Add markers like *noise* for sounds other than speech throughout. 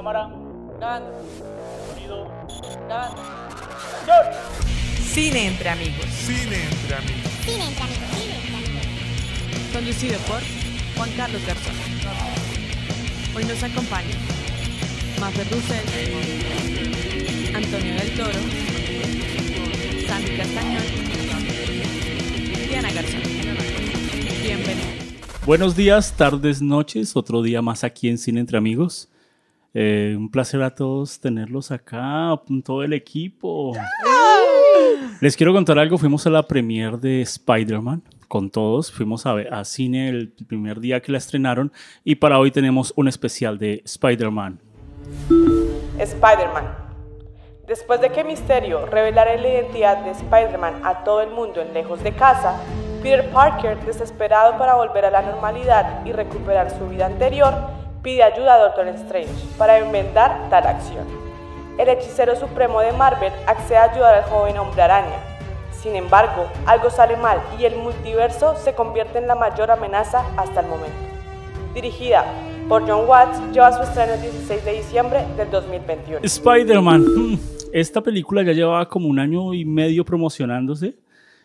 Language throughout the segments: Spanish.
Cámara. Grabando. Sonido. Grabando. ¡Acción! Cine entre amigos. Cine entre amigos. Conducido por Juan Carlos Garzón. Hoy nos acompaña Mafer Russell, Antonio del Toro, Sandy Castañón, Diana Garzón. Bienvenidos. Buenos días, tardes, noches. Otro día más aquí en Cine Entre Amigos. Eh, un placer a todos tenerlos acá, todo el equipo. Les quiero contar algo. Fuimos a la premiere de Spider-Man con todos. Fuimos a, ver- a cine el primer día que la estrenaron. Y para hoy tenemos un especial de Spider-Man. Spider-Man. Después de que Misterio revelara la identidad de Spider-Man a todo el mundo en Lejos de Casa, Peter Parker, desesperado para volver a la normalidad y recuperar su vida anterior, pide ayuda a Doctor Strange para enmendar tal acción. El hechicero supremo de Marvel accede a ayudar al joven hombre araña. Sin embargo, algo sale mal y el multiverso se convierte en la mayor amenaza hasta el momento. Dirigida por John Watts, lleva su estreno el 16 de diciembre del 2021. Spider-Man. *laughs* Esta película ya llevaba como un año y medio promocionándose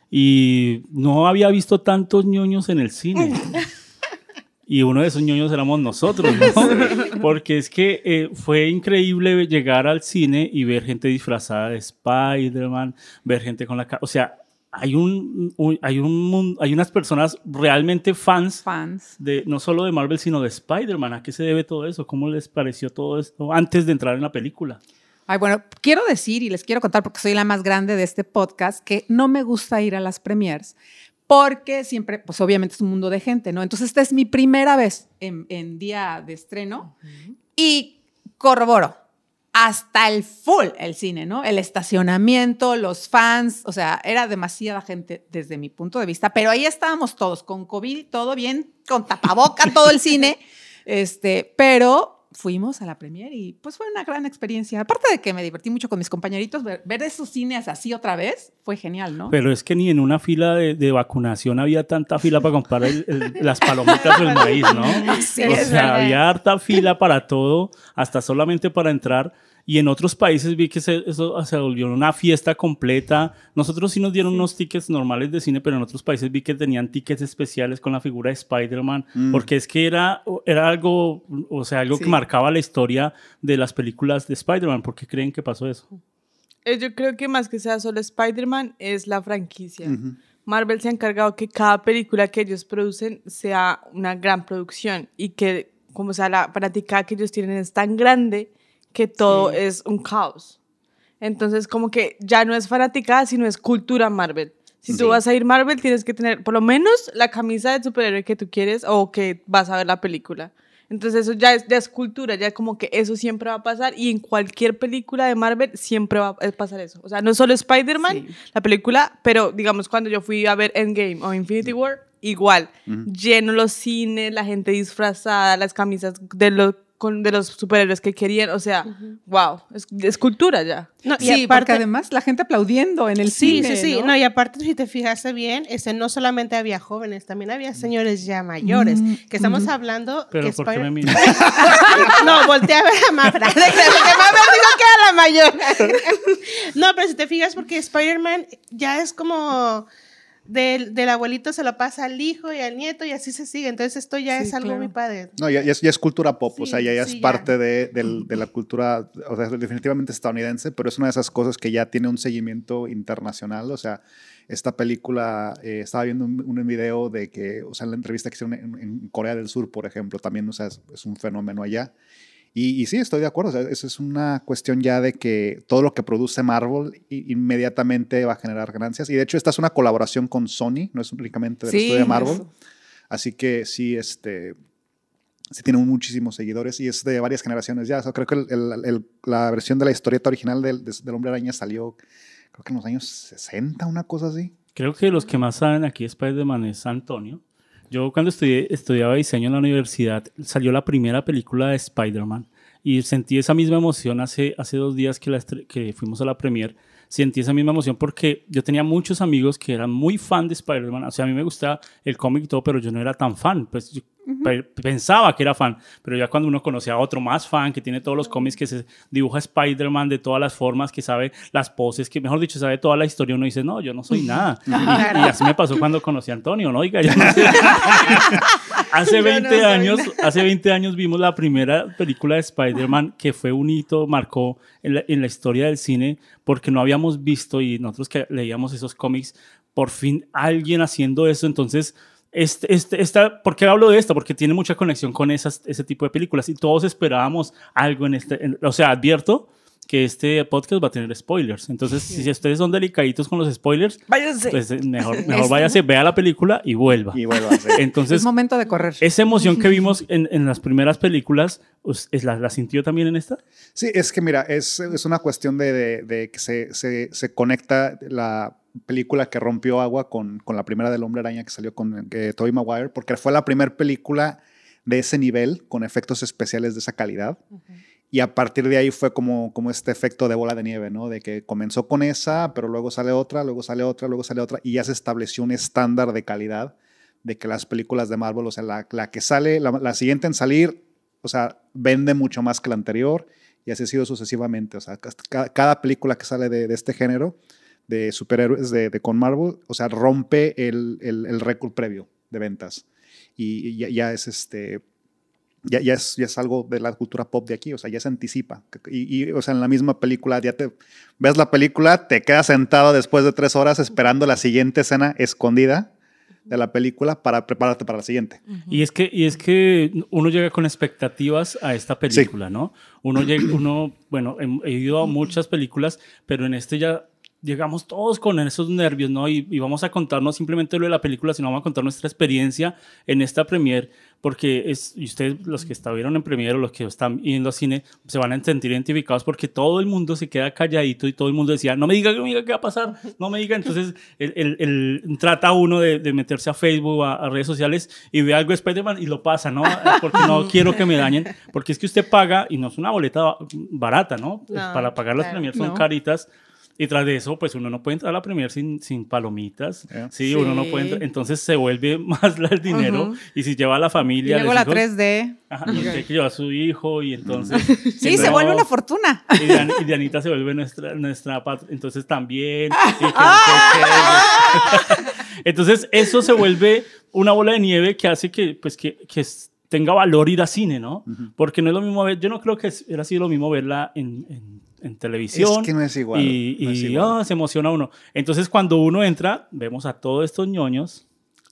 y no había visto tantos ñoños en el cine. *laughs* Y uno de esos ñoños éramos nosotros, ¿no? *laughs* Porque es que eh, fue increíble llegar al cine y ver gente disfrazada de Spider-Man, ver gente con la cara. O sea, hay, un, un- hay, un, hay unas personas realmente fans Fans. de no solo de Marvel, sino de Spider-Man. ¿A qué se debe todo eso? ¿Cómo les pareció todo esto antes de entrar en la película? Ay, bueno, quiero decir y les quiero contar porque soy la más grande de este podcast que no me gusta ir a las premiers porque siempre, pues obviamente es un mundo de gente, ¿no? Entonces esta es mi primera vez en, en día de estreno y corroboro hasta el full el cine, ¿no? El estacionamiento, los fans, o sea, era demasiada gente desde mi punto de vista, pero ahí estábamos todos con COVID, todo bien, con tapaboca, todo el cine, *laughs* este, pero fuimos a la premier y pues fue una gran experiencia. Aparte de que me divertí mucho con mis compañeritos, ver, ver esos cines así otra vez fue genial, ¿no? Pero es que ni en una fila de, de vacunación había tanta fila para comprar el- el- las palomitas o el maíz, ¿no? *laughs* Sí, o sea, había harta fila para todo, hasta solamente para entrar. Y en otros países vi que se, eso se volvió una fiesta completa. Nosotros sí nos dieron unos tickets normales de cine, pero en otros países vi que tenían tickets especiales con la figura de Spider-Man, porque es que era, era algo, o sea, algo que marcaba la historia de las películas de Spider-Man. ¿Por qué creen que pasó eso? Eh, Yo creo que más que sea solo Spider-Man es la franquicia. Marvel se ha encargado que cada película que ellos producen sea una gran producción y que, como sea, la práctica que ellos tienen es tan grande que todo es un caos. Entonces, como que ya no es fanática, sino es cultura Marvel. Si tú vas a ir Marvel, tienes que tener por lo menos la camisa del superhéroe que tú quieres o que vas a ver la película. Entonces eso ya es, ya es cultura, ya como que eso siempre va a pasar y en cualquier película de Marvel siempre va a pasar eso. O sea, no solo Spider-Man, Sí. la película, pero digamos cuando yo fui a ver Endgame o Infinity War, igual, lleno los cines, la gente disfrazada, las camisas de los, con, de los superhéroes que querían, o sea, wow, es, es cultura ya. No, y Sí, porque aparte, además la gente aplaudiendo en el sí, cine. sí, sí. ¿no? ¿no? y aparte, si te fijaste bien, este, no solamente había jóvenes, también había señores ya mayores. Que estamos hablando. Pero que ¿por qué me *laughs* miran? no, volteé a ver a Mafra. *laughs* Porque Mafra dijo que era la mayor. *laughs* no, pero si te fijas, porque Spider-Man ya es como. Del, del abuelito se lo pasa al hijo y al nieto y así se sigue. Entonces esto ya Sí, es algo claro. muy padre. No, ya, ya es, ya es cultura pop, o sea, ya, ya es sí, parte de, del- de la cultura, o sea, definitivamente estadounidense, pero es una de esas cosas que ya tiene un seguimiento internacional, o sea, esta película, eh, estaba viendo un, un video de que, o sea, en la entrevista que hicieron en, en Corea del Sur, por ejemplo, también, o sea, es, es un fenómeno allá. Y, y sí, estoy de acuerdo, o sea, eso es una cuestión ya de que todo lo que produce Marvel inmediatamente va a generar ganancias. Y de hecho, esta es una colaboración con Sony, no es únicamente del Sí, estudio de Marvel. eso. Así que sí, este, sí tiene muchísimos seguidores y es de varias generaciones ya. O sea, creo que el- el- el- la versión de la historieta original del, de- del Hombre Araña salió, creo que en los años 60, una cosa así. Creo que los que más saben aquí de Spider-Man es Antonio. Yo cuando estudié, estudiaba diseño en la universidad, salió la primera película de Spider-Man y sentí esa misma emoción hace, hace dos días que, la que fuimos a la premier. Sentí esa misma emoción porque yo tenía muchos amigos que eran muy fan de Spider-Man. O sea, a mí me gustaba el cómic y todo, pero yo no era tan fan. Pues pensaba que era fan, pero ya cuando uno conocía a otro más fan, que tiene todos los cómics, que se dibuja Spider-Man de todas las formas, que sabe las poses, que mejor dicho, sabe toda la historia, uno dice, no, yo no soy nada. *laughs* Y, y así me pasó cuando conocí a Antonio, ¿no? Oiga, yo no sé. *laughs* hace Yo no 20 soy años, hace 20 años vimos la primera película de Spider-Man que fue un hito, marcó en la, en la historia del cine, porque no habíamos visto y nosotros que leíamos esos cómics, por fin alguien haciendo eso, entonces... Este, este, esta, ¿Por qué hablo de esto? Porque tiene mucha conexión con esas, ese tipo de películas y todos esperábamos algo en este. en- o sea, advierto que este podcast va a tener spoilers. Entonces, si ustedes son delicaditos con los spoilers, Váyanse. pues eh, mejor, *laughs* mejor váyase, vea la película y vuelva. Y vuelvo a hacer. Entonces, es momento de correr. esa emoción que *laughs* vimos en, en las primeras películas, pues, ¿es la, ¿la sintió también en esta? Sí, es que mira, es, es una cuestión de, de- de que se, se- se conecta la película que rompió agua con, con la primera del Hombre Araña que salió con eh, Tobey Maguire, porque fue la primera película de ese nivel, con efectos especiales de esa calidad. Y a partir de ahí fue como, como este efecto de bola de nieve, ¿no? De que comenzó con esa, pero luego sale otra, luego sale otra, luego sale otra, y ya se estableció un estándar de calidad de que las películas de Marvel, o sea, la, que sale, la, siguiente en salir, o sea, vende mucho más que la anterior, y así ha sido sucesivamente. O sea, ca- cada, película que sale de, este género, de superhéroes de, con Marvel, o sea, rompe el, el, récord previo de ventas. Y, ya es este ya, ya, es, ya es algo de la cultura pop de aquí, o sea, ya se anticipa. Y, y, o sea, en la misma película, ya te ves la película, te quedas sentado después de tres horas esperando la siguiente escena escondida de la película para prepararte para la siguiente. Y es que, y es que uno llega con expectativas a esta película, ¿no? Uno, llega, uno bueno, he, he ido a muchas películas, pero en este ya llegamos todos con esos nervios, ¿no? Y, y, vamos a contarnos simplemente lo de la película, sino vamos a contar nuestra experiencia en esta premier, porque es, y ustedes, los que estuvieron en premier o los que están yendo al cine, se van a sentir identificados porque todo el mundo se queda calladito y todo el mundo decía, no me diga, no me diga qué va a pasar, no me diga. Entonces, el, el, el, trata uno de, de, meterse a Facebook, a, a, redes sociales y ve algo de Spider-Man y lo pasa, ¿no? *laughs* Porque no quiero que me dañen, porque es que usted paga y no es una boleta barata, ¿no? no Para pagar las claro, premier son no. caritas. Y tras de eso, pues uno no puede entrar a la premier sin, sin palomitas. Yeah. Sí, sí, uno no puede entrar. Entonces se vuelve *laughs* más el dinero. Uh -huh. Y si lleva a la familia. Y luego la hijos, 3D. Ajá, y usted que lleva a su hijo. Y entonces. *laughs* sí, se vuelve una fortuna. Y, Dian, y Dianita se vuelve nuestra. nuestra entonces también. *laughs* entonces eso se vuelve una bola de nieve que hace que, pues, que, que tenga valor ir a cine, ¿no? Uh -huh. Porque no es lo mismo ver. Yo no creo que era sido lo mismo verla en, en en televisión. Es que no es igual. Y, no es y igual. Oh, se emociona uno. Entonces, cuando uno entra, vemos a todos estos ñoños,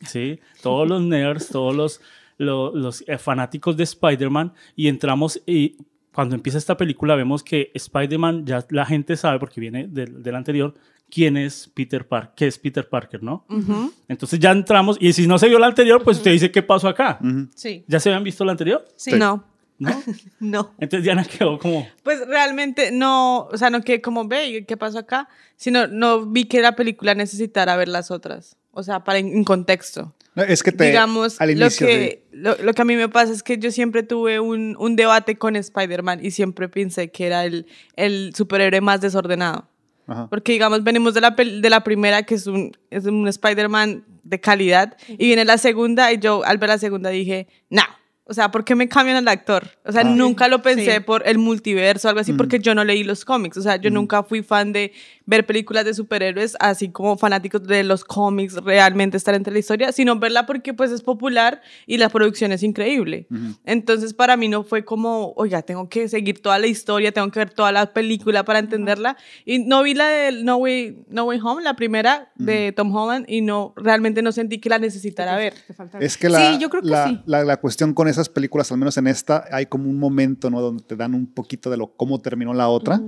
¿sí? Todos los nerds, todos los, los, los eh, fanáticos de Spider-Man, y entramos y cuando empieza esta película vemos que Spider-Man, ya la gente sabe, porque viene del, del anterior, quién es Peter Parker, qué es Peter Parker, ¿no? Uh -huh. Entonces ya entramos, y si no se vio la anterior, pues usted dice, ¿qué pasó acá? Uh -huh. Sí. ¿Ya se habían visto la anterior? Sí. sí. No. ¿No? *laughs* no. Entonces Diana quedó como... Pues realmente no, o sea, no quedé como, ve, ¿qué pasó acá? Sino no vi que la película necesitara ver las otras. O sea, para en, en contexto. No, es que te... Digamos, al inicio, lo, que, sí. lo, lo, que a mí me pasa es que yo siempre tuve un, un debate con Spider-Man y siempre pensé que era el, el superhéroe más desordenado. Ajá. Porque, digamos, venimos de la, de la primera, que es un, es un Spider-Man de calidad, y viene la segunda, y yo al ver la segunda dije, no. O sea, ¿por qué me cambian al actor? O sea, ah, nunca lo pensé sí. por el multiverso o algo así, mm. porque yo no leí los cómics. O sea, yo mm. nunca fui fan de ver películas de superhéroes, así como fanáticos de los cómics, realmente estar entre la historia, sino verla porque pues es popular y la producción es increíble. Mm. Entonces, para mí no fue como, oiga, tengo que seguir toda la historia, tengo que ver toda la película para entenderla. Y no vi la de No Way, no Way Home, la primera de Tom Holland, y no, realmente no sentí que la necesitara ver. Es que la, sí, yo creo que la, sí. la, la cuestión con esas películas, al menos en esta, hay como un momento, ¿no? Donde te dan un poquito de lo cómo terminó la otra.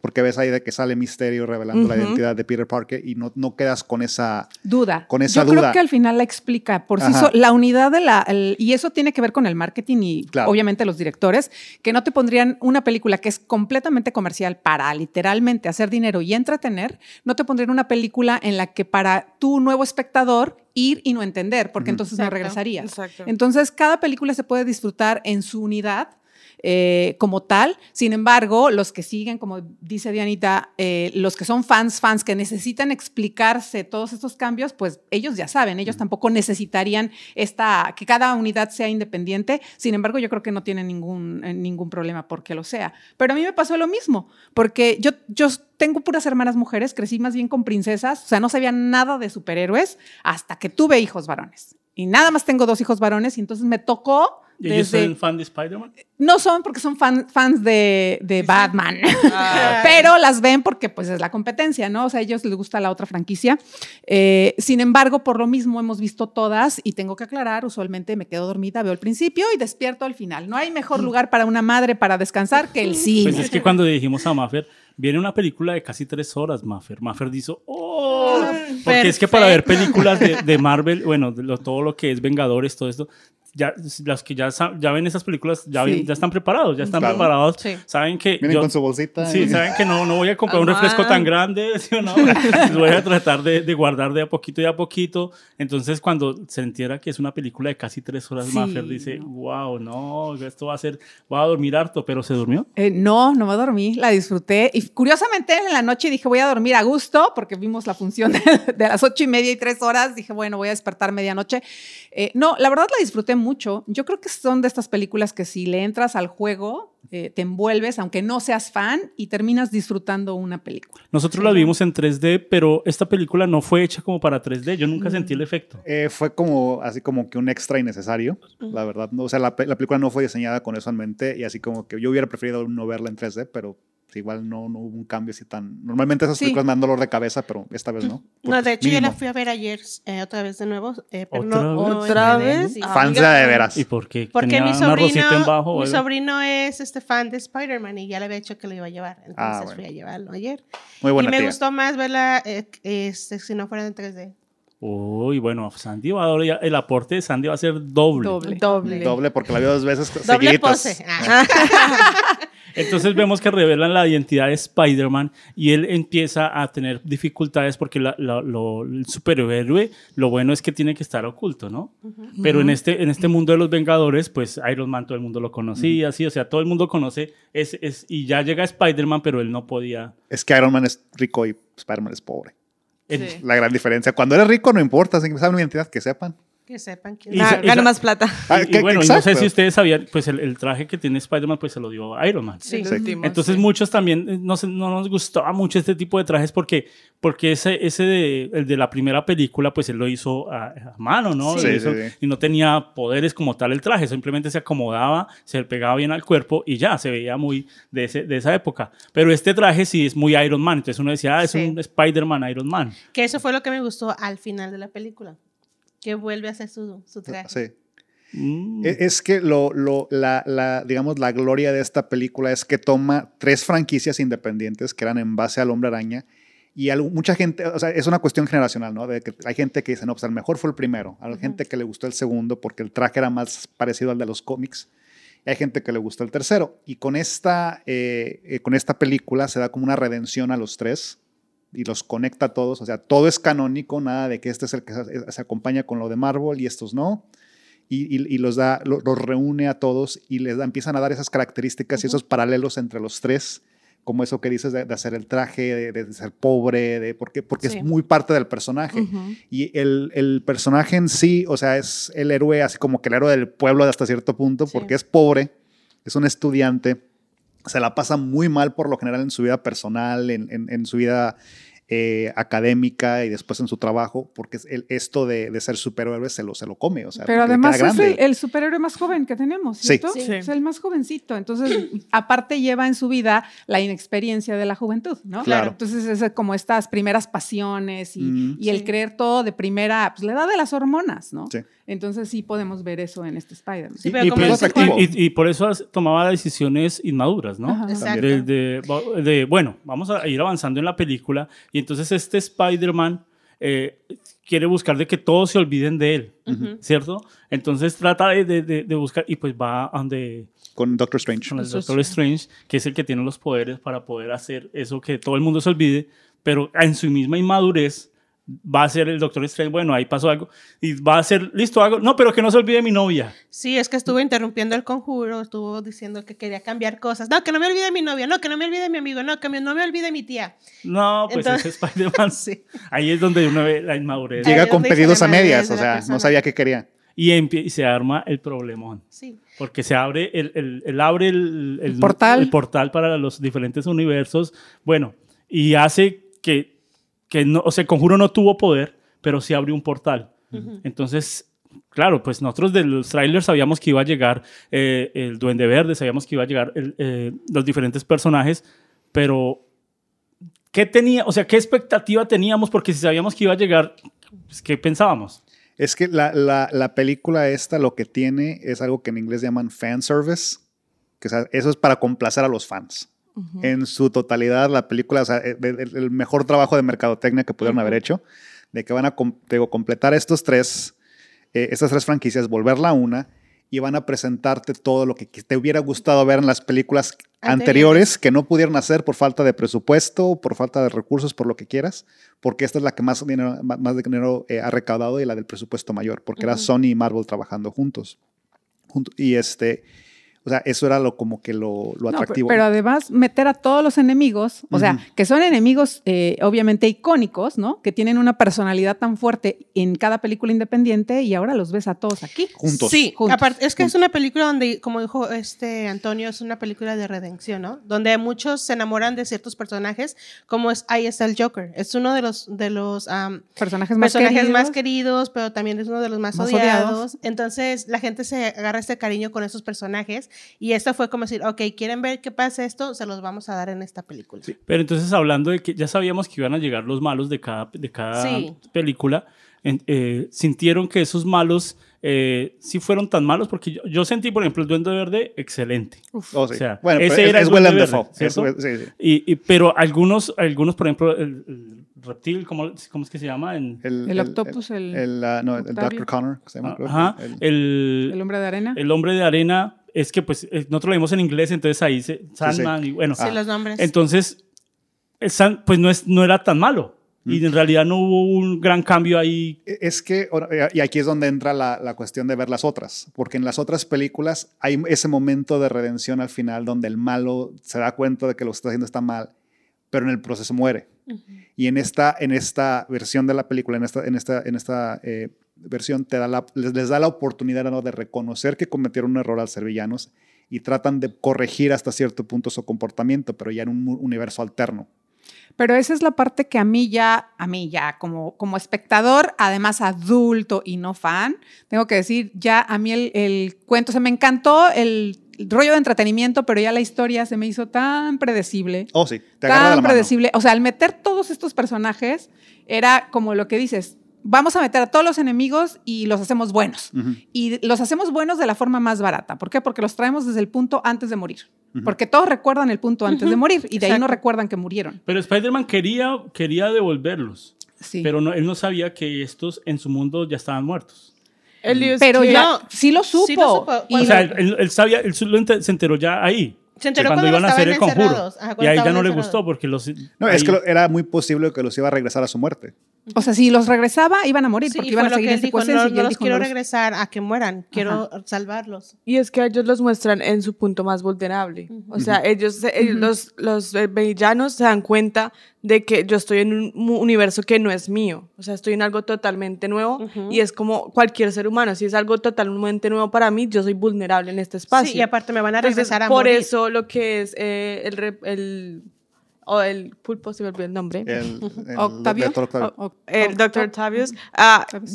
Porque ves ahí de que sale Misterio revelando uh -huh. la identidad de Peter Parker y no, no quedas con esa duda. Con esa Yo duda. creo que al final la explica por sí so, la unidad de la el, y eso tiene que ver con el marketing y claro. obviamente los directores que no te pondrían una película que es completamente comercial para literalmente hacer dinero y entretener, no te pondrían una película en la que para tu nuevo espectador ir y no entender, porque uh -huh. entonces Exacto. no regresarías. Exacto. Entonces cada película se puede disfrutar en su unidad eh, como tal. Sin embargo, los que siguen, como dice Dianita, eh, los que son fans, fans que necesitan explicarse todos estos cambios, pues ellos ya saben, ellos tampoco necesitarían esta, que cada unidad sea independiente. Sin embargo, yo creo que no tienen ningún, eh, ningún problema porque lo sea. Pero a mí me pasó lo mismo, porque yo, yo tengo puras hermanas mujeres, crecí más bien con princesas, o sea, no sabía nada de superhéroes hasta que tuve hijos varones. Y nada más tengo dos hijos varones y entonces me tocó ¿Y ellos desde- son fan de Spider-Man? no son porque son fan- fans de, de Batman, Ah. *laughs* pero las ven porque pues es la competencia, ¿no? O sea, a ellos les gusta la otra franquicia. Eh, sin embargo, por lo mismo hemos visto todas y tengo que aclarar, usualmente me quedo dormida, veo el principio y despierto al final. No hay mejor lugar para una madre para descansar que el cine. Pues es que cuando dijimos a Maffer, viene una película de casi tres horas, Maffer. Maffer dijo, ¡oh! Porque es que para ver películas de, de Marvel, bueno, de lo- todo lo que es Vengadores, todo esto, ya, los que ya, ya ven esas películas ya, Sí. ven- ya están preparados, ya están Claro. preparados. Sí. Saben que. Vienen yo- con su bolsita. Sí, y- saben que no, no voy a comprar un Amá. refresco tan grande, *laughs* ¿sí o no? Voy a tratar de, de guardar de a poquito y a poquito. Entonces, cuando se entiera que es una película de casi tres horas, Sí, Maffer dice, wow, no, esto va a ser, voy a dormir harto, pero se durmió. Eh, no, no me dormí, la disfruté. Y curiosamente en la noche dije, voy a dormir a gusto, porque vimos la función de, de las ocho y media y tres horas. Dije, bueno, voy a despertar medianoche. Eh, no, la verdad la disfruté mucho. Yo creo que son de estas películas que si le entras al juego, eh, te envuelves, aunque no seas fan, y terminas disfrutando una película. Nosotros la vimos en 3D, pero esta película no fue hecha como para 3D. Yo nunca sentí el efecto. Eh, fue como así como que un extra innecesario, la verdad. No, o sea, la, la película no fue diseñada con eso en mente y así como que yo hubiera preferido no verla en 3D, pero igual no, no hubo un cambio así tan... Normalmente esas Sí. películas me dan dolor de cabeza, pero esta vez no. No, de hecho yo la mínimo. fui a ver ayer eh, otra vez de nuevo. eh, pero ¿Otra no, vez? ¿Otra 3D, vez? sí. Ah, Fans de, de veras. ¿Y por qué? Porque ¿Tenía mi rosita en sobrino, bajo mi algo? sobrino es este fan de Spider-Man y ya le había dicho que lo iba a llevar. Entonces Ah, bueno. fui a llevarlo ayer. Muy buena y me tía. gustó más verla eh, este, si no fuera en 3D. Uy, bueno, Sandy va a, el aporte de Sandy va a ser doble. Doble. Doble. Doble porque la vio dos veces Doble seguiditas. pose. *laughs* Entonces vemos que revelan la identidad de Spider-Man y él empieza a tener dificultades porque la- la- lo- el superhéroe, lo bueno es que tiene que estar oculto, ¿no? Pero en este, en este mundo de los Vengadores, pues Iron Man todo el mundo lo conocía, sí, o sea, todo el mundo conoce, es, es, y ya llega Spider-Man, pero él no podía. Es que Iron Man es rico y Spider-Man es pobre. Sí. La gran diferencia. Cuando eres rico no importa, si saben una identidad, que sepan. Que sepan quién Y Ah, gana más plata. Ah, y, bueno, y no sé si ustedes sabían, pues el, el traje que tiene Spider-Man, pues se lo dio Iron Man. Sí. Entonces sí. muchos también eh, no, nos gustaba mucho este tipo de trajes porque, porque ese, ese de, el de la primera película pues él lo hizo a, a mano, ¿no? Sí. Hizo- sí, sí. Y no tenía poderes como tal el traje, simplemente se acomodaba, se le pegaba bien al cuerpo y ya, se veía muy de, ese, de esa época. Pero este traje sí es muy Iron Man, entonces uno decía, ah, es Sí. un Spider-Man Iron Man. Que eso fue lo que me gustó al final de la película. Que vuelve a hacer su, su traje. Sí. Mm. E- Es que lo, lo- la, la, digamos, la gloria de esta película es que toma tres franquicias independientes que eran en base al Hombre Araña y algo- mucha gente, o sea, es una cuestión generacional, ¿no? De que hay gente que dice, no, pues el mejor fue el primero. Hay gente que le gustó el segundo porque el traje era más parecido al de los cómics. Y hay gente que le gustó el tercero. Y con esta, eh, eh, con esta película se da como una redención a los tres y los conecta a todos. O sea, todo es canónico, nada de que este es el que se, acompaña con lo de Marvel y estos no y, y- y los, da, lo- los reúne a todos y les da, empiezan a dar esas características y esos paralelos entre los tres, como eso que dices de, de hacer el traje, de, de ser pobre, de, porque, porque Sí. es muy parte del personaje. Y el, el personaje en sí, o sea, es el héroe, así como que el héroe del pueblo hasta cierto punto, Sí. porque es pobre, es un estudiante, se la pasa muy mal por lo general en su vida personal, en, en- en su vida eh, académica y después en su trabajo, porque es el- esto de, de ser superhéroe se lo, se lo come. O sea, Pero además es el, el superhéroe más joven que tenemos, Sí. ¿cierto? Sí. Es el más jovencito. Entonces, aparte lleva en su vida la inexperiencia de la juventud, ¿no? Claro. Entonces, es como estas primeras pasiones y, Mm. y el Sí. creer todo de primera, pues le da de las hormonas, ¿no? Sí. Entonces, sí podemos ver eso en este Spider-Man. Sí, y, por eso tomaba decisiones inmaduras, ¿no? De, de- de, bueno, vamos a ir avanzando en la película y entonces este Spider-Man eh, quiere buscar de que todos se olviden de él. ¿cierto? Entonces trata de, de- de- de buscar y pues va a donde Con Doctor Strange. con el Doctor Strange, que es el que tiene los poderes para poder hacer eso que todo el mundo se olvide, pero en su misma inmadurez va a ser el Doctor Strange, bueno, ahí pasó algo, y va a ser, listo, hago, no, pero que no se olvide mi novia. Sí, es que estuvo interrumpiendo el conjuro, estuvo diciendo que quería cambiar cosas. No, que no me olvide mi novia, no, que no me olvide mi amigo, no, que me- no me olvide mi tía. No, pues Entonces- ese Spider-Man, *laughs* Sí. ahí es donde uno ve la inmadurez. Llega es con pedidos a medias, o sea, persona. no sabía qué quería. Y, y se arma el problemón. Sí. Porque se abre el, el- el abre el, El portal. el portal para los diferentes universos. Bueno, y hace que, que no, o sea, el conjuro no tuvo poder, pero sí abrió un portal. Entonces, claro, pues nosotros de los trailers sabíamos que iba a llegar eh, el Duende Verde, sabíamos que iba a llegar el, eh, los diferentes personajes, pero ¿qué tenía, o sea, qué expectativa teníamos? Porque si sabíamos que iba a llegar, pues, ¿qué pensábamos? Es que la, la- la película esta lo que tiene es algo que en inglés llaman fan service, que o sea, eso es para complacer a los fans. En su totalidad, la película, o sea, el, mejor trabajo de mercadotecnia que pudieron haber hecho, de que van a digo, completar estos tres, eh, estas tres franquicias, volverla una, y van a presentarte todo lo que te hubiera gustado ver en las películas Anteriores. anteriores que no pudieron hacer por falta de presupuesto, por falta de recursos, por lo que quieras, porque esta es la que más dinero, más dinero eh, ha recaudado y la del presupuesto mayor, porque era Ujú. Sony y Marvel trabajando juntos. Junto- y este, o sea, eso era lo como que lo, lo No, pero- atractivo. pero además meter a todos los enemigos, o sea, que son enemigos eh, obviamente icónicos, ¿no? Que tienen una personalidad tan fuerte en cada película independiente y ahora los ves a todos aquí. juntos. Sí, Juntos. aparte, es que es una película donde, como dijo este Antonio, es una película de redención, ¿no? Donde muchos se enamoran de ciertos personajes, como es ahí está el Joker. Es uno de los de los am, Personajes más personajes queridos. más queridos, pero también es uno de los más, Más odiados. odiados. Entonces la gente se agarra este cariño con esos personajes y esto fue como decir, ok, ¿quieren ver qué pasa esto? Se los vamos a dar en esta película. Pero entonces hablando de que ya sabíamos que iban a llegar los malos de cada, de cada Sí. película, en- eh, sintieron que esos malos eh, sí fueron tan malos, porque yo, yo sentí, por ejemplo, el Duende Verde excelente. Oh, sí. O sea, bueno, pero ese es, era el es Willem Duende Verde, Dafoe. ¿cierto? Es- sí, sí. Y, y- pero algunos, algunos, por ejemplo, el, el reptil, ¿cómo, ¿cómo es que se llama? En- El octopus, el- el, ah, no, el. Dr. Connor, se llama, creo. Ajá, El- el, El hombre de arena. el hombre de arena, es que pues eh, nosotros lo vimos en inglés, entonces ahí se, Sandman y bueno. Sí, los nombres. Entonces, el San- pues no, es, no era tan malo. Y en realidad no hubo un gran cambio ahí. Es que, ahora, y aquí es donde entra la, la cuestión de ver las otras, porque en las otras películas hay ese momento de redención al final donde el malo se da cuenta de que lo que está haciendo está mal, pero en el proceso muere. Y en esta, en esta versión de la película, en esta, en esta, en esta eh, versión, te da la- les, les da la oportunidad ¿no? de reconocer que cometieron un error al ser villanos y tratan de corregir hasta cierto punto su comportamiento, pero ya en un universo alterno. Pero esa es la parte que a mí ya, a mí ya como, como espectador, además adulto y no fan, tengo que decir, ya a mí el, el cuento, se me encantó el rollo de entretenimiento, pero ya la historia se me hizo tan predecible. Oh, sí, te la tan mano. predecible. O sea, al meter todos estos personajes, era como lo que dices, vamos a meter a todos los enemigos y los hacemos buenos. Ujú. Y los hacemos buenos de la forma más barata. ¿Por qué? Porque los traemos desde el punto antes de morir. Porque todos recuerdan el punto antes de morir y de ahí no exacto. recuerdan que murieron. Pero Spider-Man quería, quería devolverlos. Sí. Pero no, él no sabía que estos en su mundo ya estaban muertos. Es Pero que- ya No, sí lo supo. sí lo supo. Bueno, o sea, él, él- él sabía, él se enteró ya ahí. Se enteró cuando cuando iban a hacer el conjuro. Ajá, y ahí ya no le gustó porque los. No, es ahí- que lo- era muy posible que los iba a regresar a su muerte. O sea, si los regresaba, iban a morir Sí, porque iban a seguir en secuencia. no, y él no los dijo, quiero no los- regresar a que mueran, quiero salvarlos. Y es que a ellos los muestran en su punto más vulnerable. O sea, ellos, se- ellos- los, los eh, villanos se dan cuenta de que yo estoy en un universo que no es mío. O sea, estoy en algo totalmente nuevo Ujú. y es como cualquier ser humano. Si es algo totalmente nuevo para mí, yo soy vulnerable en este espacio. Sí, y aparte me van a Entonces, regresar a por morir. eso lo que es eh, el, el, o el pulpo, se me olvidó el nombre. El, el Octavio. *laughs* doctor Octavio. O- o- el Dr. Octavius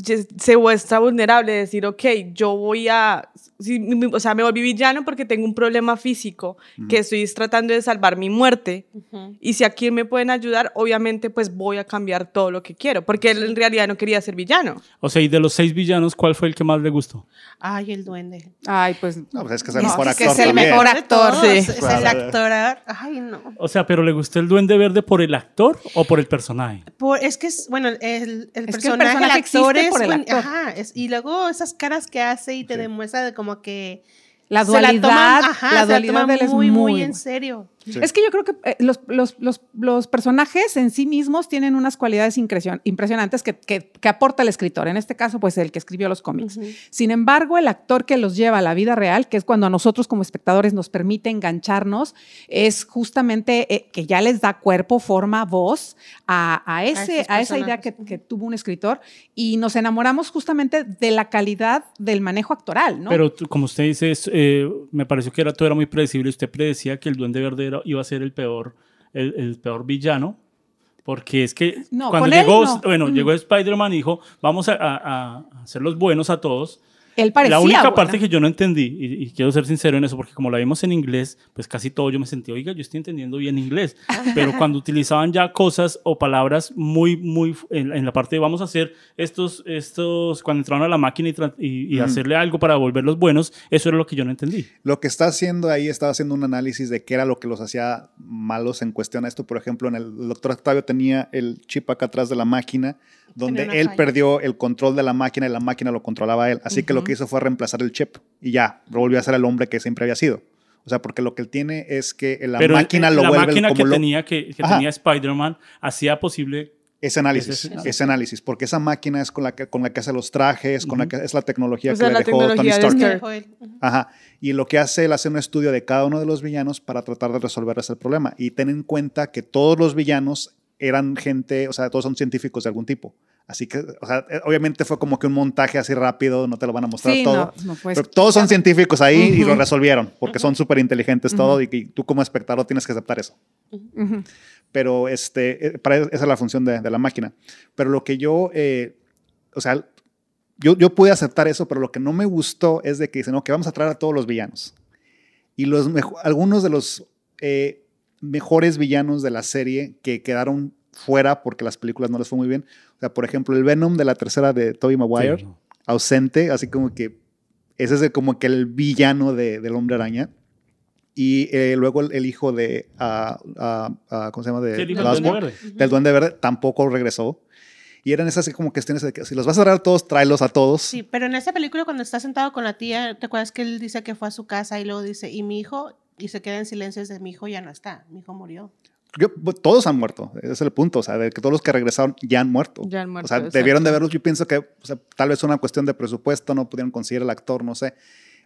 ye- se muestra vulnerable, decir, ok, yo voy a, mi- o sea, me volví villano porque tengo un problema físico, que estoy tratando de salvar mi muerte, Ujú. y si aquí me pueden ayudar, obviamente pues voy a cambiar todo lo que quiero, porque él en realidad no quería ser villano. O sea, y de los seis villanos, ¿cuál fue el que más le gustó? Ay, el duende. Ay, pues. No, pues es que es el No, mejor es que actor es el también. mejor actor, sí. Es el actor. Ay, no. O sea, ¿pero le gustó el Duende Verde por el actor o por el personaje? Por- es que es, bueno, el, el el personaje, el, personaje actor es, por el buen- actor. Ajá, es- y luego esas caras que hace y te Sí. demuestra de como que La se la dualidad, toma- ajá, la se dualidad toma de él es muy, muy, muy en serio. Es que yo creo que eh, los, los- los- los personajes en sí mismos tienen unas cualidades impresionantes que, que- que aporta el escritor, en este caso, pues el que escribió los cómics. Sin embargo, el actor que los lleva a la vida real, que es cuando a nosotros como espectadores nos permite engancharnos, es justamente eh, que ya les da cuerpo, forma, voz a, a ese, a esa idea que, que tuvo un escritor y nos enamoramos justamente de la calidad del manejo actoral, ¿no? Pero tú- como usted dice, es, eh, me pareció que era, todo era muy predecible. Usted predecía que el Duende Verde era- iba a ser el peor, el, el peor villano. Porque es que No, cuando él llegó, no. bueno, Mm. llegó Spider-Man y dijo, vamos a, a- a hacer los buenos a todos. Él parecía la única buena. parte que yo no entendí, y, y quiero ser sincero en eso, porque como la vimos en inglés, pues casi todo yo me sentí, oiga, yo estoy entendiendo bien inglés. *laughs* Pero cuando utilizaban ya cosas o palabras muy, muy, en, en la parte de vamos a hacer estos, estos, cuando entraron a la máquina y, y- y hacerle algo para volverlos buenos, eso era lo que yo no entendí. Lo que está haciendo ahí, estaba haciendo un análisis de qué era lo que los hacía malos en cuestión a esto. Por ejemplo, en el, el doctor Octavio tenía el chip acá atrás de la máquina, donde él falla. perdió el control de la máquina y la máquina lo controlaba a él. Así que lo que hizo fue reemplazar el chip y ya, volvió a ser el hombre que siempre había sido. O sea, porque lo que él tiene es que la Pero máquina lo la vuelve máquina como que lo- tenía, que, que tenía Spider-Man hacía posible Ese análisis, Ese- ese, análisis, porque esa máquina es con la que, con la que hace los trajes, con la que es la tecnología O sea, que la le dejó Tony de Stark. Ajá. Y lo que hace, él hace un estudio de cada uno de los villanos para tratar de resolverles el problema. Y ten en cuenta que todos los villanos eran gente, o sea, todos son científicos de algún tipo. Así que, o sea, eh, obviamente fue como que un montaje así rápido, no te lo van a mostrar Sí, todo. no, no fue pero todos son científicos ahí y lo resolvieron, porque son súper inteligentes todo y, que tú como espectador tienes que aceptar eso pero este, eh, para esa es la función de, de la máquina. Pero lo que yo, eh, o sea, yo, yo pude aceptar eso, pero lo que no me gustó es de que dicen, no, que vamos a traer a todos los villanos. Y los algunos de los eh, mejores villanos de la serie que quedaron fuera porque las películas no les fue muy bien. O sea, por ejemplo, el Venom de la tercera de Tobey Maguire, Sí. ausente, así como que ese es como que el villano de- del Hombre Araña. Y eh, luego el, el hijo de, ah, ah, ah, ¿cómo se llama? De, Sí, el Duende Verde. del Duende Verde, tampoco regresó. Y eran esas así como cuestiones de que si los vas a traer todos, tráelos a todos. Sí, pero en esa película cuando está sentado con la tía, ¿te acuerdas que él dice que fue a su casa y luego dice, y mi hijo, y se queda en silencio desde mi hijo ya no está, mi hijo murió. Yo- todos han muerto, ese es el punto, o sea, de que todos los que regresaron ya han muerto. Ya han muerto, O sea, exacto. debieron de verlos, yo pienso que o sea, tal vez una cuestión de presupuesto, no pudieron conseguir el actor, no sé,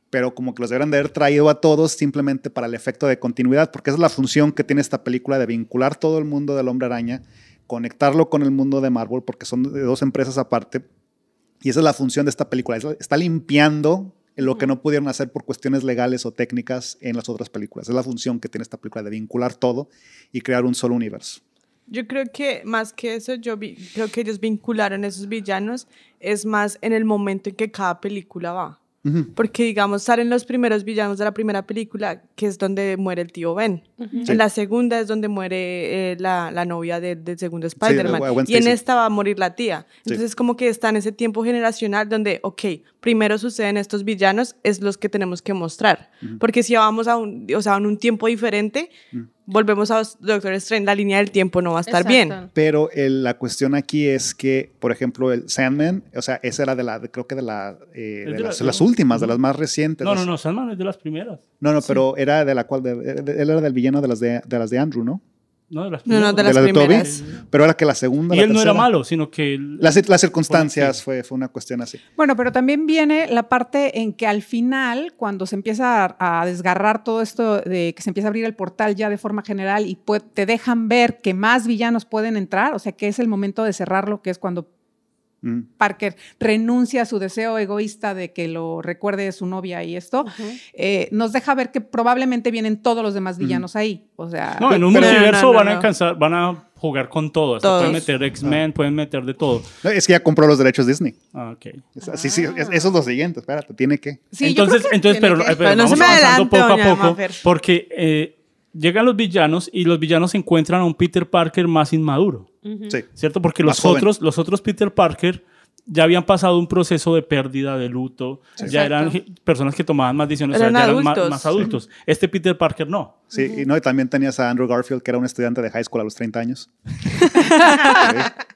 pero como que los deberían de haber traído a todos simplemente para el efecto de continuidad, porque esa es la función que tiene esta película de vincular todo el mundo del hombre araña, conectarlo con el mundo de Marvel, porque son de dos empresas aparte, y esa es la función de esta película, es- está limpiando lo que no pudieron hacer por cuestiones legales o técnicas en las otras películas. Es la función que tiene esta película de vincular todo y crear un solo universo. Yo creo que más que eso, yo vi- creo que ellos vincularon esos villanos es más en el momento en que cada película va. Porque, digamos, salen los primeros villanos de la primera película, que es donde muere el tío Ben. Sí. En la segunda es donde muere eh, la, la novia de- del segundo Spider-Man. Y en esta va a morir la tía. Sí. Entonces, como que está en ese tiempo generacional donde, ok, primero suceden estos villanos, es los que tenemos que mostrar. Porque si vamos a un, o sea, en un tiempo diferente, volvemos a Doctor Strange, la línea del tiempo no va a estar bien. Exacto. Pero el- la cuestión aquí es que, por ejemplo, el Sandman, o sea, esa era de la, de- creo que de, la, eh, de de las, la- las últimas, de las más recientes. No, las- no, no, Sandman es de las primeras. No, no, pero era de la cual, de- de- él era del villano de las de, de las de Andrew, ¿no? No, de las No, no, primeras. de las de Toby, primeras. pero era que la segunda. Y la él no era malo, sino que... Las, las circunstancias fue, fue una cuestión así. Bueno, pero también viene la parte en que al final, cuando se empieza a, a desgarrar todo esto, de que se empieza a abrir el portal ya de forma general y te dejan ver que más villanos pueden entrar, o sea que es el momento de cerrarlo, que es cuando Mm. Parker renuncia a su deseo egoísta de que lo recuerde su novia y esto, eh, nos deja ver que probablemente vienen todos los demás villanos ahí. O sea, No, en un multiverso no, no, van a no. alcanzar, van a jugar con todo. Pueden meter X-Men, pueden meter de todo. No, Es que ya compró los derechos Disney. Ah, ok. Es- sí, sí, es- eso es lo siguiente, espérate, tiene que. sí, entonces, que entonces tiene pero, que- pero Pero no vamos se me avanzando poco a poco, Mafer. porque eh, llegan los villanos y los villanos encuentran a un Peter Parker más inmaduro, Sí. ¿cierto? Porque Más los joven. otros, los otros Peter Parker ya habían pasado un proceso de pérdida, de luto, ya eran Exacto. personas que tomaban más decisiones, o sea, Eran ya eran más, adultos. Este Peter Parker no. Sí, y no, y también tenías a Andrew Garfield, que era un estudiante de high school a los 30 años. *laughs*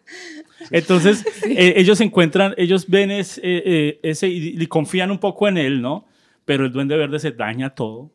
Entonces, eh, ellos encuentran, ellos ven es- eh, eh, ese y, y confían un poco en él, ¿no? Pero el Duende Verde se daña todo.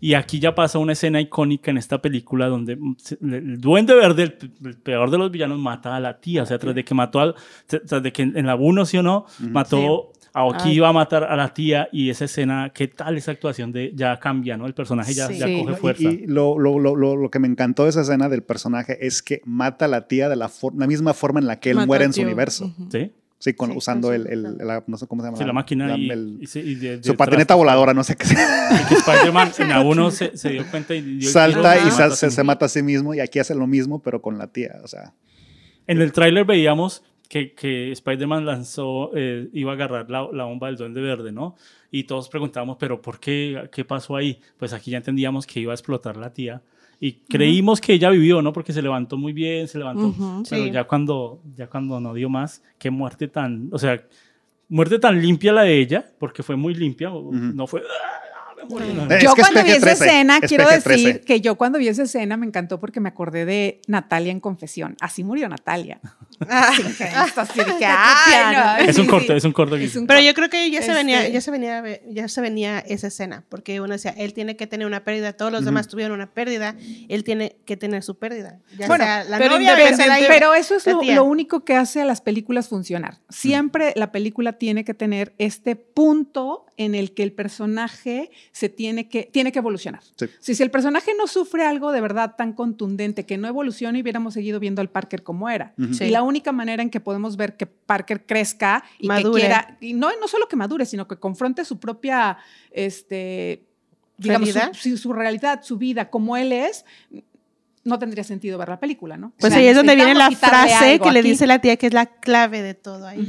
Y aquí ya pasa una escena icónica en esta película donde el Duende Verde, el, el peor de los villanos, mata a la tía. O sea, tras de que mató al. Tras de que en, la 1, sí o no, mató. A Oki iba a matar a la tía y esa escena, ¿qué tal esa actuación de ya cambia, ¿no? El personaje ya, Sí. ya Sí. coge Y- fuerza. Y, lo, lo, lo, lo, lo que me encantó de esa escena del personaje es que mata a la tía de la, la misma forma en la que él Mató muere en su universo. Ujú. ¿Sí? Sí, con, Sí, usando el, el- la- no sé cómo se llama. Sí, la máquina y, el- y se- y de- su patineta tras- voladora, no sé qué sea. y que Spider-Man en *laughs* la 1 se, se dio cuenta y dio Salta y y se se, mata a se- sí se mismo. mata a sí mismo y aquí hace lo mismo, pero con la tía. O sea, En el tráiler veíamos que, que Spider-Man lanzó, eh, iba a agarrar la, la bomba del Duende Verde, ¿no? Y todos preguntábamos, ¿pero por qué? ¿Qué pasó ahí? Pues aquí ya entendíamos que iba a explotar la tía. Y creímos que ella vivió, ¿no? Porque se levantó muy bien, se levantó. Pero Sí. ya cuando, ya cuando no dio más, qué muerte tan, o sea, muerte tan limpia la de ella, porque fue muy limpia, no fue... Es yo cuando vi esa PG-13, escena, es quiero PG-13. decir que yo cuando vi esa escena me encantó porque me acordé de Natalia en Confesión. Así murió Natalia. *laughs* Ah. Así dije, *laughs* "Ay, no". Es un corto, es un corto. Es un Pero yo creo que ya se venía, Este- ya se venía, ya se venía esa escena, porque uno decía, él tiene que tener una pérdida, todos los demás tuvieron una pérdida, él tiene que tener su pérdida. Ya Bueno, sea la pero novia, la Pero eso es lo único que hace a las películas funcionar. Siempre la película tiene que tener este punto en el que el personaje se tiene que, tiene que evolucionar. Sí. Si, si el personaje no sufre algo de verdad tan contundente que no evoluciona y hubiéramos seguido viendo al Parker como era. Sí. Y la única manera en que podemos ver que Parker crezca y Madure. que quiera, y no, no solo que madure, sino que confronte su propia, este, digamos, su- ¿Realidad? Su, su realidad, su vida, como él es, no tendría sentido ver la película, ¿no? Pues O sea, ahí es donde viene la frase que le dice la tía que es la clave de todo ahí.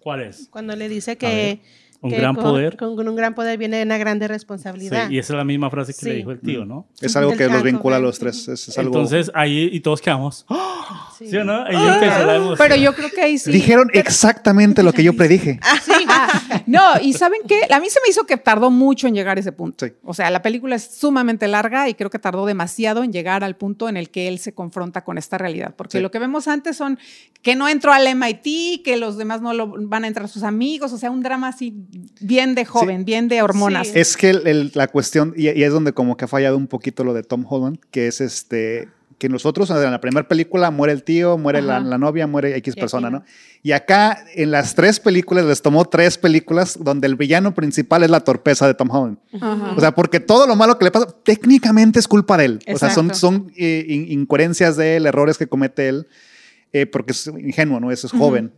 ¿Cuál es? Cuando le dice ver, que, un que gran con, poder. Con, con un gran poder viene una grande Sí, responsabilidad. y esa es la misma frase que le Sí. dijo el tío, ¿no? es algo Del que los vincula a los tres. Es, es algo... Entonces ahí y todos quedamos. ¡Ah! Sí. *gasps* ¿Sí o no? Ahí empezó la emoción. Pero yo creo que ahí sí. Dijeron exactamente lo que yo predije. *laughs* Ah, no, y ¿saben qué? A mí se me hizo que tardó mucho en llegar a ese punto. Sí. O sea, la película es sumamente larga y creo que tardó demasiado en llegar al punto en el que él se confronta con esta realidad. Porque Sí. lo que vemos antes son que no entró al MIT, que los demás no lo van a entrar sus amigos, o sea, un drama así bien de joven, bien de hormonas. Sí. Es que el- el- la cuestión, y, y es donde como que ha fallado un poquito lo de Tom Holland, que es este, que nosotros en la primera película muere el tío, muere la, novia, muere X persona, ¿no? Y acá en las tres películas les tomó tres películas donde el villano principal es la torpeza de Tom Holland. Ajá. O sea, porque todo lo malo que le pasa técnicamente es culpa de él. O sea, son, son eh, in- incoherencias de él, errores que comete él, eh, porque es ingenuo, ¿no? Eso es joven.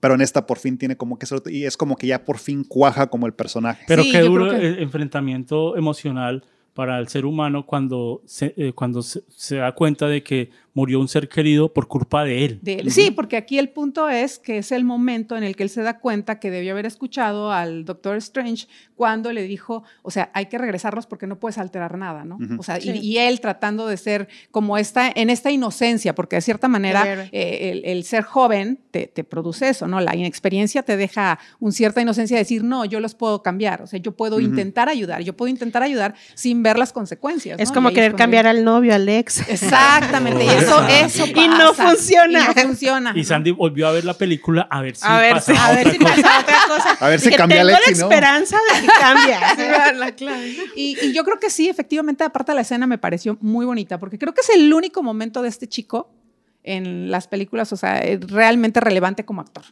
Pero en esta por fin tiene como que ser, y es como que ya por fin cuaja como el personaje. Pero Sí, qué duro que- el enfrentamiento emocional para el ser humano cuando se, eh, cuando se, se da cuenta de que murió un ser querido por culpa de él. de él. Sí, porque aquí el punto es que es el momento en el que él se da cuenta que debió haber escuchado al Doctor Strange cuando le dijo, o sea, hay que regresarlos porque no puedes alterar nada, ¿no? O sea, y- Sí. y, él tratando de ser como esta, en esta inocencia, porque de cierta manera El eh, el, el ser joven te, te produce eso, ¿no? La inexperiencia te deja una cierta inocencia de decir, no, yo los puedo cambiar, o sea, yo puedo intentar ayudar, yo puedo intentar ayudar sin ver las consecuencias. Es ¿no? como querer cuando- cambiar al novio, al ex. Exactamente, *laughs* y eso, eso Y no pasa, funciona. Y no funciona. Y Sandy volvió a ver la película a ver si A ver si- A ver otra si cosa. pasa otra cosa. A ver si cambia Tengo Lexi, la ¿no? esperanza de que. *laughs* La clave. Y, y yo creo que sí, efectivamente, aparte la escena me pareció muy bonita, porque creo que es el único momento de este chico en las películas, o sea, es realmente relevante como actor.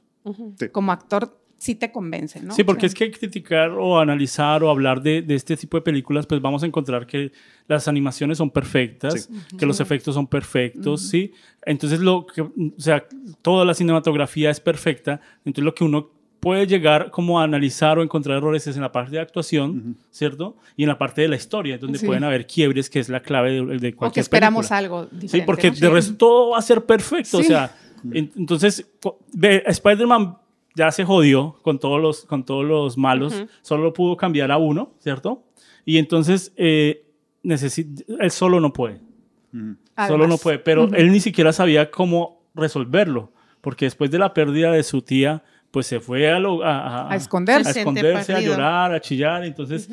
Sí. Como actor sí te convence, ¿no? Sí, porque O es sea, que criticar o analizar o hablar de, de este tipo de películas, pues vamos a encontrar que las animaciones son perfectas, que los efectos son perfectos, ¿sí? Entonces, lo que, o sea, toda la cinematografía es perfecta, entonces lo que uno puede llegar como a analizar o encontrar errores es en la parte de actuación, ¿cierto? Y en la parte de la historia, donde Sí. pueden haber quiebres, que es la clave de, de O que cualquier esperamos película. algo diferente. Sí, porque ¿no? de resto todo va a ser perfecto. O Sí. sea, en- entonces, Spider-Man ya se jodió con todos los, con todos los malos. Solo pudo cambiar a uno, ¿cierto? Y entonces, eh, él solo no puede. Solo Además. no puede. Pero él ni siquiera sabía cómo resolverlo. Porque después de la pérdida de su tía, pues se fue a, lo- a, A esconderse. a Se siente esconderse, a llorar, a chillar. Entonces,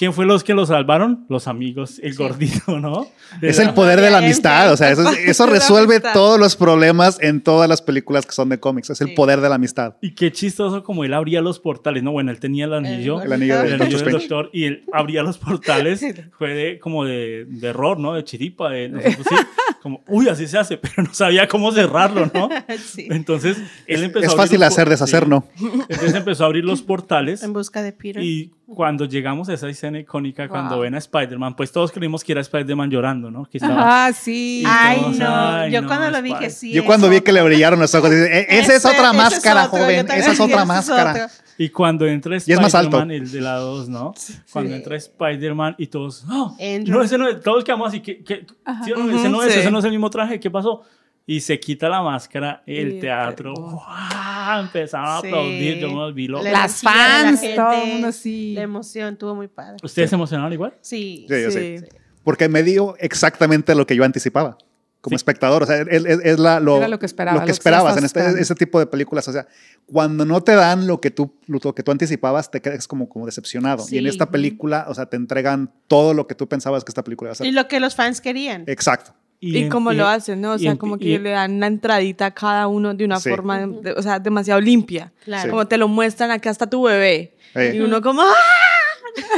¿Quién fue los que lo salvaron? Los amigos, el gordito, ¿no? Es el poder de la amistad, o sea, eso, *laughs* resuelve todos los problemas en todas las películas que son de cómics, es el poder de la amistad. Y qué chistoso como él abría los portales, ¿no? Bueno, él tenía el anillo. El anillo el de anillo del doctor y él abría los portales *laughs* fue de, como de, de error, ¿no? De chiripa, de nosotros sí, como, uy, así se hace, *laughs* pero no sabía cómo cerrarlo, ¿no? Entonces, él empezó Es a abrir fácil hacer, deshacer, sí. ¿no? Entonces empezó a abrir los portales En busca de Peter. y cuando llegamos a esa escena icónica, cuando Wow. ven a Spider-Man, pues todos creímos que era Spider-Man llorando, ¿no? Que estaba, Ah, sí. Ay, todos, no. ay, yo no, cuando lo Spider- dije, sí. Yo cuando vi que le brillaron los ojos, dije, "E- esa es otra máscara, es otro, yo joven, esa es *laughs* otra máscara. otro. Y cuando entra Y es más alto. Spider-Man, el de la 2, ¿no? Cuando entra Spider-Man y todos. Andrew. no, ese no es, todos quedamos así, ¿qué, qué, ¿sí o no? ese no es, sí. ese no es el mismo traje, ¿qué pasó? Y se quita la máscara, el Y- teatro, ¡guau! empezaron a Sí. aplaudir, yo me olvidé. lo- La Las la fans, gente, todo el mundo así. La emoción, estuvo muy padre. ¿Ustedes se emocionaron igual? Sí. Sí, yo Sí. sí. Porque me dio exactamente lo que yo anticipaba como Sí. espectador. O sea, es, es- es la, lo, Era lo que esperaba, lo lo que esperabas en este, ese tipo de películas. O sea, cuando no te dan lo que tú, lo que tú anticipabas, te quedas como, como decepcionado. Y en Sí. esta película, o sea, te entregan todo lo que tú pensabas que esta película iba a ser. Y lo que los fans querían. Exacto. Y, cómo lo hacen, ¿no? O y sea, como y- que le dan una entradita a cada uno de una Sí. forma, de- o sea, demasiado limpia. Claro. Como te lo muestran acá hasta tu bebé. Eh. Y uno como, ¡ah!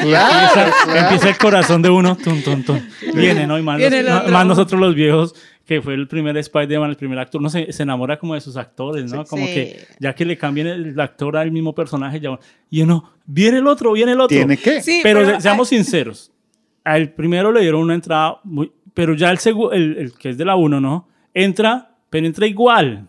Claro, Empieza, claro. empieza el corazón de uno, tum, tum, tum. Viene, ¿no? Y más, Viene los- más nosotros los viejos, que fue el primer Spider-Man, el primer actor, no sé, se enamora como de sus actores, ¿no? Como Sí. que ya que le cambien el actor al mismo personaje, ya, y uno, viene el otro, viene el otro. ¿Tiene que? Sí, pero, pero, se- seamos sinceros, al primero le dieron una entrada, muy, pero ya el, el, el que es de la 1, ¿no? Entra, pero entra igual.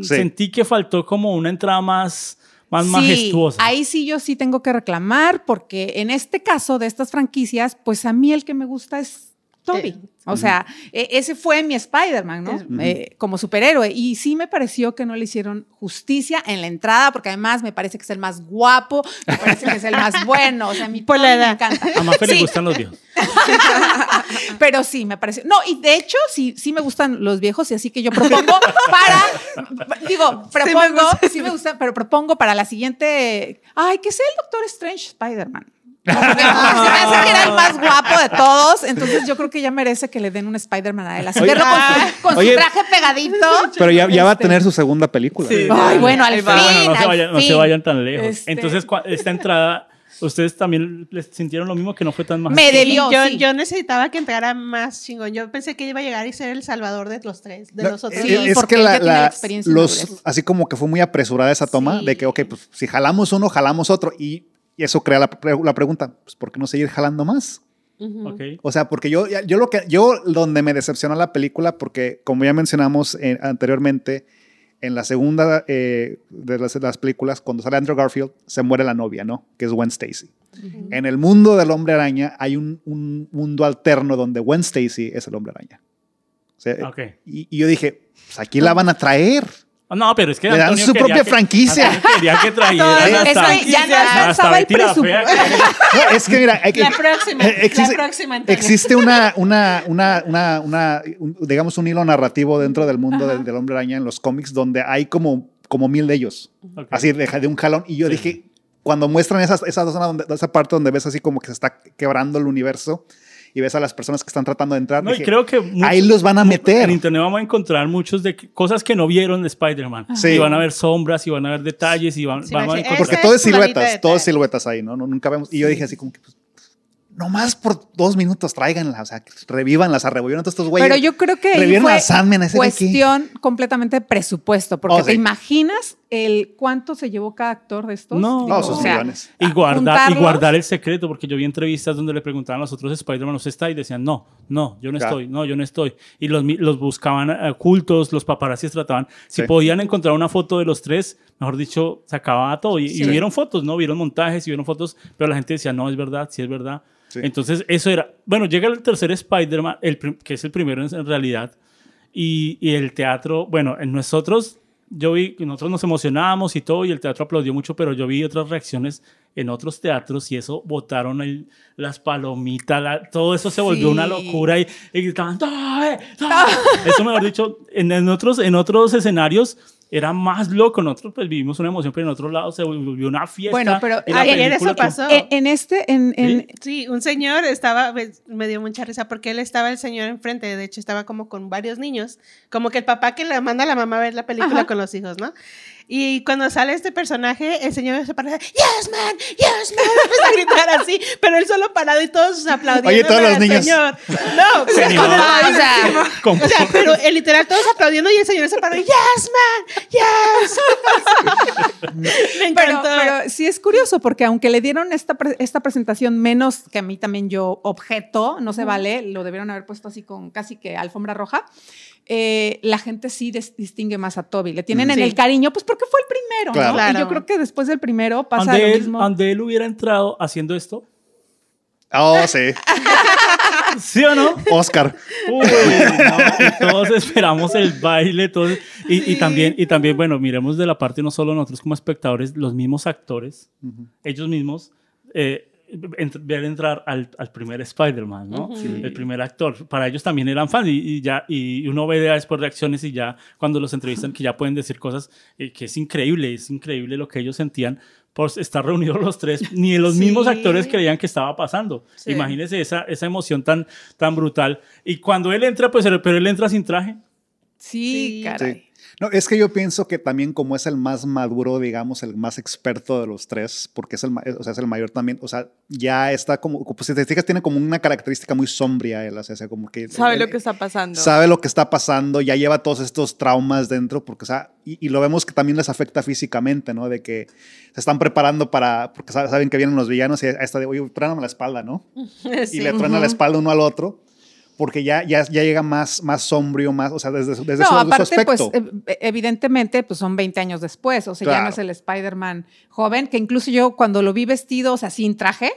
Sí. Sentí que faltó como una entrada más, más Sí, majestuosa. Ahí sí yo sí tengo que reclamar porque en este caso de estas franquicias, pues a mí el que me gusta es Toby. Eh, o sea, e- ese fue mi Spider-Man, ¿no? Eh, como superhéroe. Y sí me pareció que no le hicieron justicia en la entrada porque además me parece que es el más guapo, me parece que es el más bueno. O sea, mi Por la me encanta. A Mafe le Sí, gustan los viejos. *laughs* pero sí, me parece. No, y de hecho, sí, sí me gustan los viejos, y así que yo propongo para. Digo, propongo, sí me, gustan, pero propongo para la siguiente. Ay, que sea el Doctor Strange Spider-Man. Se me hace que era el más guapo de todos, entonces yo creo que ya merece que le den un Spider-Man a él. Así Oye, verlo con, su, con su traje pegadito. Pero ya, ya va a Este, tener su segunda película. Sí. Ay, bueno, al fin. Bueno, no se, al vayan, no se fin. vayan tan lejos. Este- Entonces, esta entrada, ¿ustedes también les sintieron lo mismo que no fue tan más? Me debió. yo, sí. yo necesitaba que entrara más chingón. Yo pensé que iba a llegar y ser el salvador de los tres, de No, los otros. es- Sí, es porque que la, la la- experiencia en los, así como que fue muy apresurada esa toma Sí. de que, ok, pues si jalamos uno, jalamos otro. Y, y eso crea la, la pregunta, pues ¿por qué no seguir jalando más? Ok. O sea, porque yo, yo lo que, yo donde me decepcionó la película, porque como ya mencionamos eh, anteriormente, en la segunda eh, de las, de las películas, cuando sale Andrew Garfield, se muere la novia, ¿no? Que es Gwen Stacy. En el mundo del hombre araña hay un, un mundo alterno donde Gwen Stacy es el hombre araña. O sea, Ok. y, y yo dije, pues aquí la van a traer. Ah, No, pero es que Le dan Antonio su propia que- franquicia. Quería que trajeran Es hasta, que ya no hasta Betty la Fea, *laughs* No, es que mira, hay que- La próxima, existe, la próxima, Antonio. existe una, *laughs* una, una, una, una- un- digamos, un hilo narrativo dentro del mundo del, del hombre araña en los cómics donde hay como, como mil de ellos. Así de, de un jalón. Y yo Sí. dije, cuando muestran esas, esa, zona donde, esa parte donde ves así como que se está quebrando el universo y ves a las personas que están tratando de entrar, No, y creo que muchos- ahí los van a meter. En internet vamos a encontrar muchos de que- cosas que no vieron de Spider-Man. Sí. Y van a ver sombras, y van a ver detalles, y van, Sí, van a encontrar... Porque todo es siluetas, todo es siluetas ahí, ¿no? No, Nunca vemos. Y yo dije así como que, pues, nomás por dos minutos tráiganla, o sea, revivan todos estos güeyes. Pero yo creo que ahí Revivieron fue a Sandman, ese de aquí. cuestión completamente de presupuesto, porque Oh, te imaginas el cuánto se llevó cada actor de estos. No, No, sus o sea, millones. Y guardar, y juntarlos. guardar el secreto, porque yo vi entrevistas donde le preguntaban a los otros Spider-Man, ¿usted está? Y decían, no, no, yo no Claro. estoy, no, yo no estoy. Y los, buscaban eh, ocultos, los paparazzis trataban. Si Sí. podían encontrar una foto de los tres, mejor dicho, se acababa todo. Y, y vieron fotos, ¿no? Vieron montajes y vieron fotos, pero la gente decía, no, es verdad, sí es verdad. Sí. Entonces, eso era. Bueno, llega el tercer Spider-Man, que es el primero en, en realidad, y, y el teatro, bueno, en nosotros, yo vi, nosotros nos emocionábamos y todo, y el teatro aplaudió mucho, pero yo vi otras reacciones en otros teatros y eso botaron el- las palomitas, la- todo eso se volvió Sí. una locura y, y gritaban, "Tobe, Tobe". *laughs* Eso, mejor dicho, en, en otros, en otros escenarios era más loco. Nosotros pues vivimos una emoción, pero en otro lado se volvió una fiesta. Bueno, pero ayer eso que- pasó. En, en este, en, en- Sí, un señor estaba, pues, me dio mucha risa porque él estaba el señor enfrente, de hecho estaba como con varios niños, como que el papá que le manda a la mamá a ver la película Ajá. con los hijos, ¿no? Y cuando sale este personaje, el señor se para, yes man, yes man, *laughs* empieza a gritar así, pero él solo parado y todos aplaudiendo. Oye, todos los niños. Señor. No, *laughs* Se animó. o sea, *laughs* o sea, pero el literal todos aplaudiendo y el señor se paró, yes man, yes. me Pero, encantó. pero sí es curioso porque aunque le dieron esta, pre- esta presentación menos que a mí también yo objeto, no se vale, lo debieron haber puesto así con casi que alfombra roja, eh, la gente sí distingue más a Toby. Le tienen en Sí. el cariño, pues porque fue el primero, Claro. ¿no? Y yo creo que después del primero pasa lo mismo. donde él hubiera entrado haciendo esto, Oh, sí. *laughs* ¿sí o no? Oscar. Uy, no, y todos esperamos el baile, todos, y, y también, y también, bueno, miremos de la parte no solo nosotros como espectadores, los mismos actores, ellos mismos, eh, ent- ver entrar al, al primer Spider-Man, ¿no? El primer actor. Para ellos también eran fans y, y ya, y uno ve ya después reacciones y ya cuando los entrevistan que ya pueden decir cosas eh, que es increíble, es increíble lo que ellos sentían por estar reunidos los tres, ni los mismos Sí. actores creían que estaba pasando. Sí. Imagínense esa, esa emoción tan, tan brutal. Y cuando él entra, pues, pero él entra sin traje. Sí, Sí. caray. No, es que yo pienso que también como es el más maduro, digamos, el más experto de los tres, porque es el, o sea, es el mayor también, o sea, ya está como, pues si te fijas, tiene como una característica muy sombría él, o sea, como que... Sabe él- lo que está pasando. Sabe lo que está pasando, ya lleva todos estos traumas dentro, porque, o sea, y, y lo vemos que también les afecta físicamente, ¿no? De que se están preparando para, porque sa- saben que vienen los villanos y a esta de, oye, tráeme la espalda, ¿no? *laughs* Sí. Y le truena la espalda uno al otro, porque ya, ya, ya llega más, más sombrío, más, o sea, desde, su- desde No, su, su aparte, pues aspecto. ev- evidentemente, pues son 20 años después, o sea, ya no es el Spider-Man joven, que incluso yo cuando lo vi vestido, o sea, sin traje,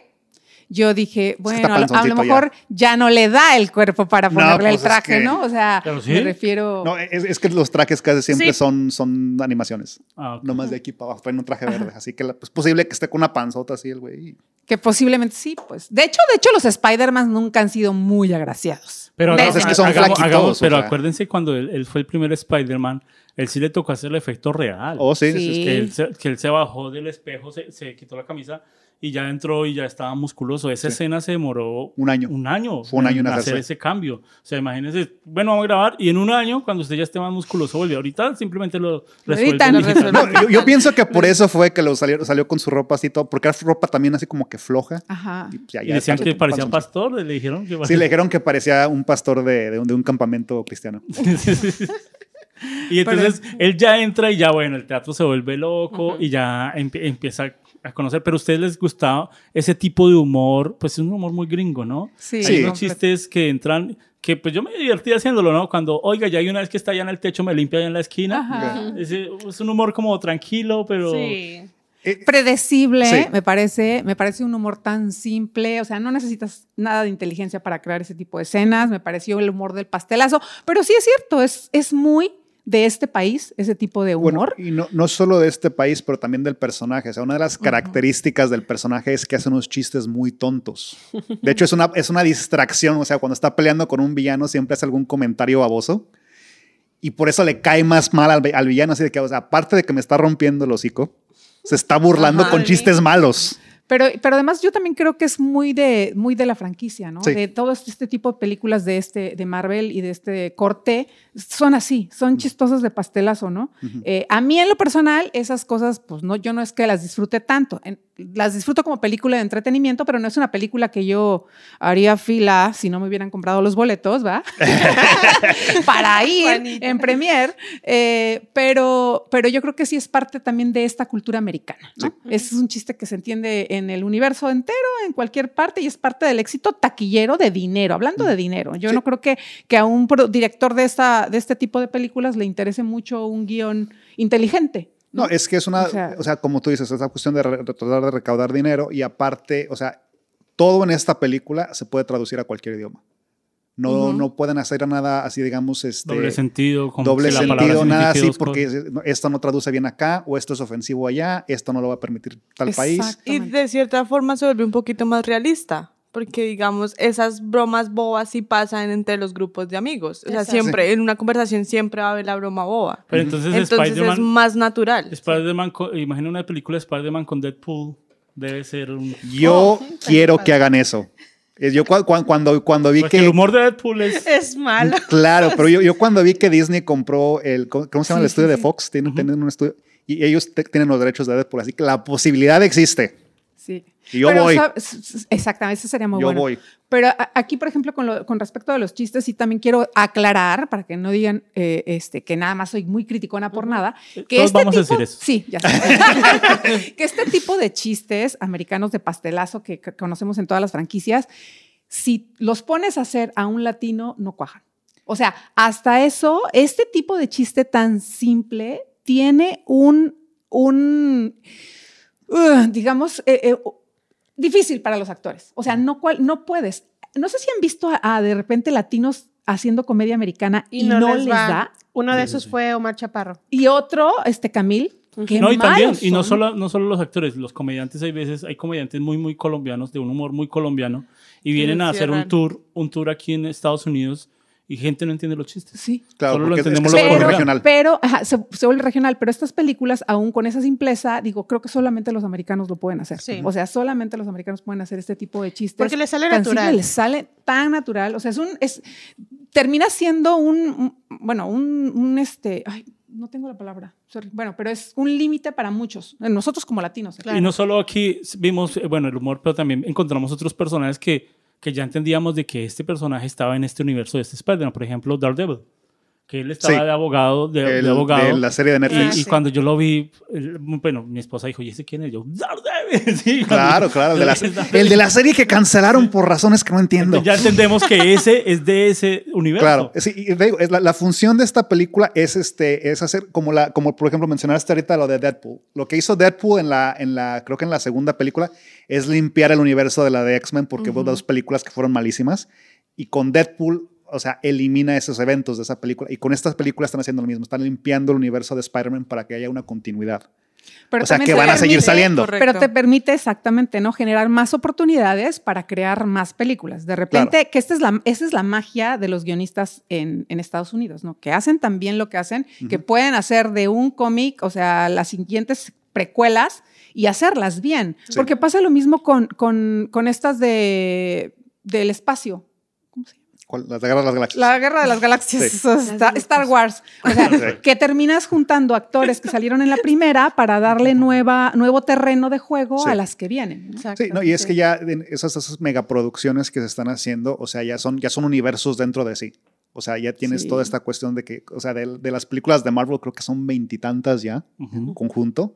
yo dije, bueno, a lo- mejor ya. no le da el cuerpo para No, ponerle pues el es traje, que- ¿no? O sea, Pero sí. me refiero... No, es, es que los trajes casi siempre Sí. son, son animaciones. Ah, ok. No más de aquí para abajo, traen un traje verde. Así que es posible que esté con una panzota así el güey. Que posiblemente sí, pues. De hecho, de hecho, los Spider-Man nunca han sido muy agraciados. Pero, Desde- hagamos- es que son hagamos- flaquitos, hagamos- o pero sea. acuérdense cuando él, él fue el primer Spider-Man, él sí le tocó hacer el efecto real. Oh, sí, Sí. sí, sí. que, él se, que él se bajó del espejo, se, se quitó la camisa y ya entró y ya estaba musculoso. Esa escena se demoró Un año. Un año. Fue un año en hacer ese cambio. O sea, imagínense, bueno, vamos a grabar y en un año, cuando usted ya esté más musculoso, vuelve. Ahorita simplemente lo resuelve. Ahorita digital. resuelve. No, yo, yo pienso que por *laughs* eso fue que lo salió, salió con su ropa así todo, porque era ropa también así como que floja. Ajá. Y, pues ya- Y ya decían que parecía pastor, le dijeron que Sí, le dijeron que parecía un pastor de, de un, de un campamento cristiano. *laughs* *laughs* Y entonces él ya entra y ya, bueno, el teatro se vuelve loco y ya empie- empieza a conocer. Pero a ustedes les gustaba ese tipo de humor, pues es un humor muy gringo, ¿no? Sí. Hay Sí. unos chistes que entran, que pues yo me divertí haciéndolo, ¿no? Cuando, oiga, ya hay una vez que está allá en el techo, me limpia allá en la esquina. Es, un humor como tranquilo, pero... Sí. predecible, Sí. me parece, me parece un humor tan simple, o sea, no necesitas nada de inteligencia para crear ese tipo de escenas, me pareció el humor del pastelazo, pero sí es cierto, es, es muy de este país ese tipo de Bueno, humor. y no, no solo de este país, pero también del personaje. O sea, una de las características del personaje es que hace unos chistes muy tontos. De hecho, es una, es una distracción. O sea, cuando está peleando con un villano, siempre hace algún comentario baboso. Y por eso le cae más mal al, al villano. Así de que, o sea, aparte de que me está rompiendo el hocico, se está burlando Ajá, con sí. chistes malos. Pero, pero además yo también creo que es muy de, muy de la franquicia, ¿no? Sí. De todo este, este tipo de películas de, este, de Marvel y de este corte, son así, son chistosas de pastelazo, ¿no? Eh, a mí en lo personal, esas cosas, pues no, yo no es que las disfrute tanto. En- las disfruto como película de entretenimiento, pero no es una película que yo haría fila si no me hubieran comprado los boletos, ¿va? *laughs* Para ir Juanita. en premier. Eh, pero, pero yo creo que sí es parte también de esta cultura americana, ¿no? Ese es un chiste que se entiende en el universo entero, en cualquier parte, y es parte del éxito taquillero de dinero, hablando de dinero. Yo Sí. no creo que, que a un director de, esta, de este tipo de películas le interese mucho un guion inteligente. No, es que es una, O sea- o sea, como tú dices, es una cuestión de, re- tratar de recaudar dinero y aparte, o sea, todo en esta película se puede traducir a cualquier idioma. No, Ujú. no pueden hacer nada así, digamos, este, Doble sentido. como doble palabra sentido, nada así, porque no, esto no traduce bien acá o esto es ofensivo allá, esto no lo va a permitir tal país. Y de cierta forma se vuelve un poquito más realista, porque digamos, esas bromas bobas sí pasan entre los grupos de amigos. O sea, Exacto. siempre, en una conversación siempre va a haber la broma boba. Pero entonces, Entonces es más natural. Spider-Man, imagina una película de Spider-Man con Deadpool, debe ser un... Yo quiero que hagan eso. Yo cua- cua- cuando, cuando vi Porque que... el humor de Deadpool es... *laughs* Es malo. Claro, pero yo, yo *laughs* cuando vi que Disney compró el, ¿cómo se llama el estudio sí, de. Fox? Tienen, tienen un estudio y ellos tienen los derechos de Deadpool, así que la posibilidad existe. Sí. Y yo Pero, voy. Exactamente, eso sería muy Yo bueno. voy. Pero a- aquí, por ejemplo, con, lo- con respecto a los chistes, sí también quiero aclarar, para que no digan eh, este, que nada más soy muy criticona por nada, que Todos este vamos a tipo, decir eso. Sí, ya sé. *laughs* *laughs* que este tipo de chistes americanos de pastelazo que, que conocemos en todas las franquicias, si los pones a hacer a un latino, no cuajan. O sea, hasta eso, este tipo de chiste tan simple tiene un, un uh, digamos, eh, eh, difícil para los actores. O sea, no, cual, no puedes. No sé si han visto a, a, de repente latinos haciendo comedia americana y, no, les, da. Uno de esos sí. fue Omar Chaparro. Y otro, este Camil, que No, y también, y no solo, no solo los actores, los comediantes, hay veces, hay comediantes muy, muy colombianos, de un humor muy colombiano, y vienen a hacer un tour, un tour aquí en Estados Unidos, y gente no entiende los chistes. Sí. Claro, Solo lo porque es- que entendemos Pero, regional. pero ajá, se, se vuelve regional, pero estas películas, aún con esa simpleza, digo, creo que solamente los americanos lo pueden hacer. Sí. O sea, solamente los americanos pueden hacer este tipo de chistes. Porque les sale tan natural. simple, les sale tan natural. O sea, es un, es, termina siendo un, un- bueno, un, un este, ay, no tengo la palabra, sorry. Bueno, pero es un límite para muchos, nosotros como latinos. ¿eh? Y no solo aquí vimos, eh, bueno, el humor, pero también encontramos otros personajes que, que ya entendíamos de que este personaje estaba en este universo de este Spider-Man. Por ejemplo, Daredevil, que él estaba Sí. de abogado, de, El- de abogado. de la serie de y, Netflix. y sí. cuando yo lo vi, el- bueno, mi esposa dijo, ¿y ese quién es? Yo, Daredevil. *laughs* Sí, Claro, claro. El de, la, *laughs* el de la serie que cancelaron por razones que no entiendo. Ya entendemos que ese es de ese universo. Claro, sí, y digo, es la, la función de esta película es, este, es hacer como, la, como por ejemplo mencionaste ahorita lo de Deadpool. Lo que hizo Deadpool en la, en la, creo que en la segunda película, es limpiar el universo de la de X-Men porque hubo dos películas que fueron malísimas. Y con Deadpool, o sea, elimina esos eventos de esa película. Y con estas películas están haciendo lo mismo, están limpiando el universo de Spider-Man para que haya una continuidad. Pero o sea, que van a seguir permite- saliendo. Correcto. Pero te permite exactamente, ¿no? Generar más oportunidades para crear más películas. De repente, que esta es la, esa es la magia de los guionistas en, en Estados Unidos, ¿no? Que hacen también lo que hacen, que pueden hacer de un cómic, o sea, las siguientes precuelas y hacerlas bien. Sí. Porque pasa lo mismo con, con, con estas de, del espacio. ¿Cuál? Las de Guerra de las Galaxias. La guerra de las galaxias, Sí. está- Star Wars. O sea, Sí. que terminas juntando actores que salieron en la primera para darle nueva, nuevo terreno de juego Sí. a las que vienen. ¿no? Exacto. Sí, no, y es que ya esas, esas megaproducciones que se están haciendo, o sea, ya son, ya son universos dentro de sí. O sea, ya tienes Sí. toda esta cuestión de que, o sea, de, de las películas de Marvel creo que son veintitantas ya, en conjunto,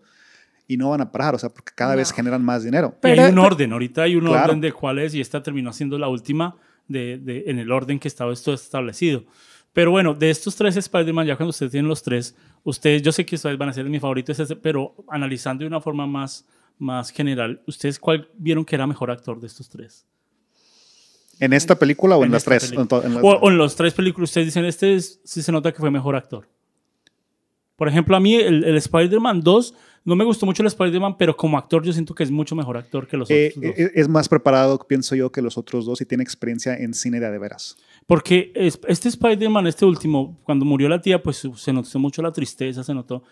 y no van a parar, o sea, porque cada vez generan más dinero. Y hay Pero- un orden, ahorita hay un Claro. orden de cuál es y esta terminó siendo la última de, de- en el orden que estaba esto establecido. Pero bueno, de estos tres Spider-Man, ya cuando ustedes tienen los tres, ustedes, yo sé que ustedes van a ser mi favorito, pero analizando de una forma más, más general, ¿ustedes cuál vieron que era mejor actor de estos tres? ¿En esta película o en, En las tres? En las- O, o en los tres películas, ustedes dicen, este es- sí se nota que fue mejor actor. Por ejemplo, a mí el, el Spider-Man 2, no me gustó mucho el Spider-Man, pero como actor yo siento que es mucho mejor actor que los Eh, otros dos. eh, es más preparado, pienso yo, que los otros dos y tiene experiencia en cine de a de veras. Porque es- este Spider-Man, este último, cuando murió la tía, pues se notó mucho la tristeza, se notó.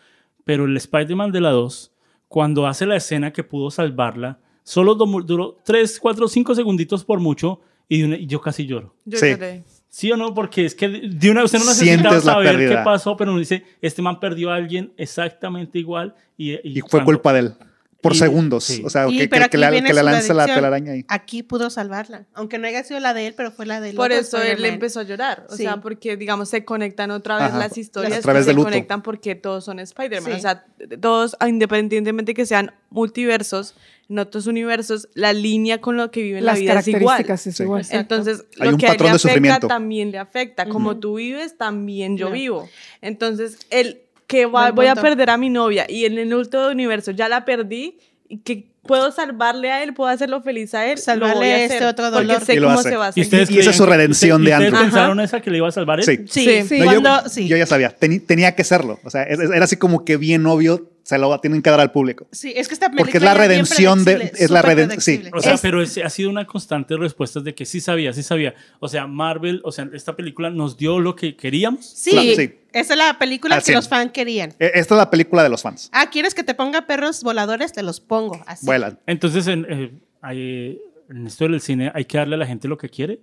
Pero el Spider-Man de la 2, cuando hace la escena que pudo salvarla, solo duró 3, 4, 5 segunditos por mucho y yo casi lloro. Yo Sí. lloré. ¿Sí o no? Porque es que de una usted no necesita la saber pérdida. qué pasó, pero uno dice, este man perdió a alguien exactamente igual. Y, Y fue cuando- culpa de él. Por y- segundos. sí. O sea, Y- que, que- le, le su lanza la telaraña ahí. Aquí pudo salvarla. Aunque no haya sido la de él, pero fue la de él. Por eso él empezó a llorar. O Sí. sea, porque, digamos, se conectan otra vez Ajá. las historias. A través que se luto. conectan porque todos son Spider-Man. Sí. O sea, todos, independientemente que sean multiversos, en otros universos, la línea con lo que viven la Las vida es igual. características es Sí. igual. Exacto. Entonces, Hay lo un que a afecta también le afecta. Como Ujú. tú vives, también yo vivo. Entonces, el que va- voy a perder a mi novia y en el último universo ya la perdí y que puedo salvarle a él, puedo hacerlo feliz a él, Salvarle a este otro porque dolor. sé Y lo cómo hace. se va a ¿Y ustedes Y esa es su redención de ¿ustedes Andrew. pensaron esa que le iba a salvar él? Sí. Sí, Sí. No, yo, sí. yo ya sabía, teni- tenía que serlo. O sea, era así como que bien obvio, se lo tienen que dar al público. Sí, es que esta Porque es película la redención de- es la súper reden- sí. O sea, Es- pero ha sido una constante respuesta de que sí sabía, sí sabía. O sea, Marvel, o sea, esta película nos dio lo que queríamos. Sí, Claro, sí. esa es la película que los fans querían. E- Esta es la película de los fans. Ah, ¿quieres que te ponga perros voladores? Te los pongo. Así. Vuelan. Entonces, en, eh, hay- en esto del cine hay que darle a la gente lo que quiere.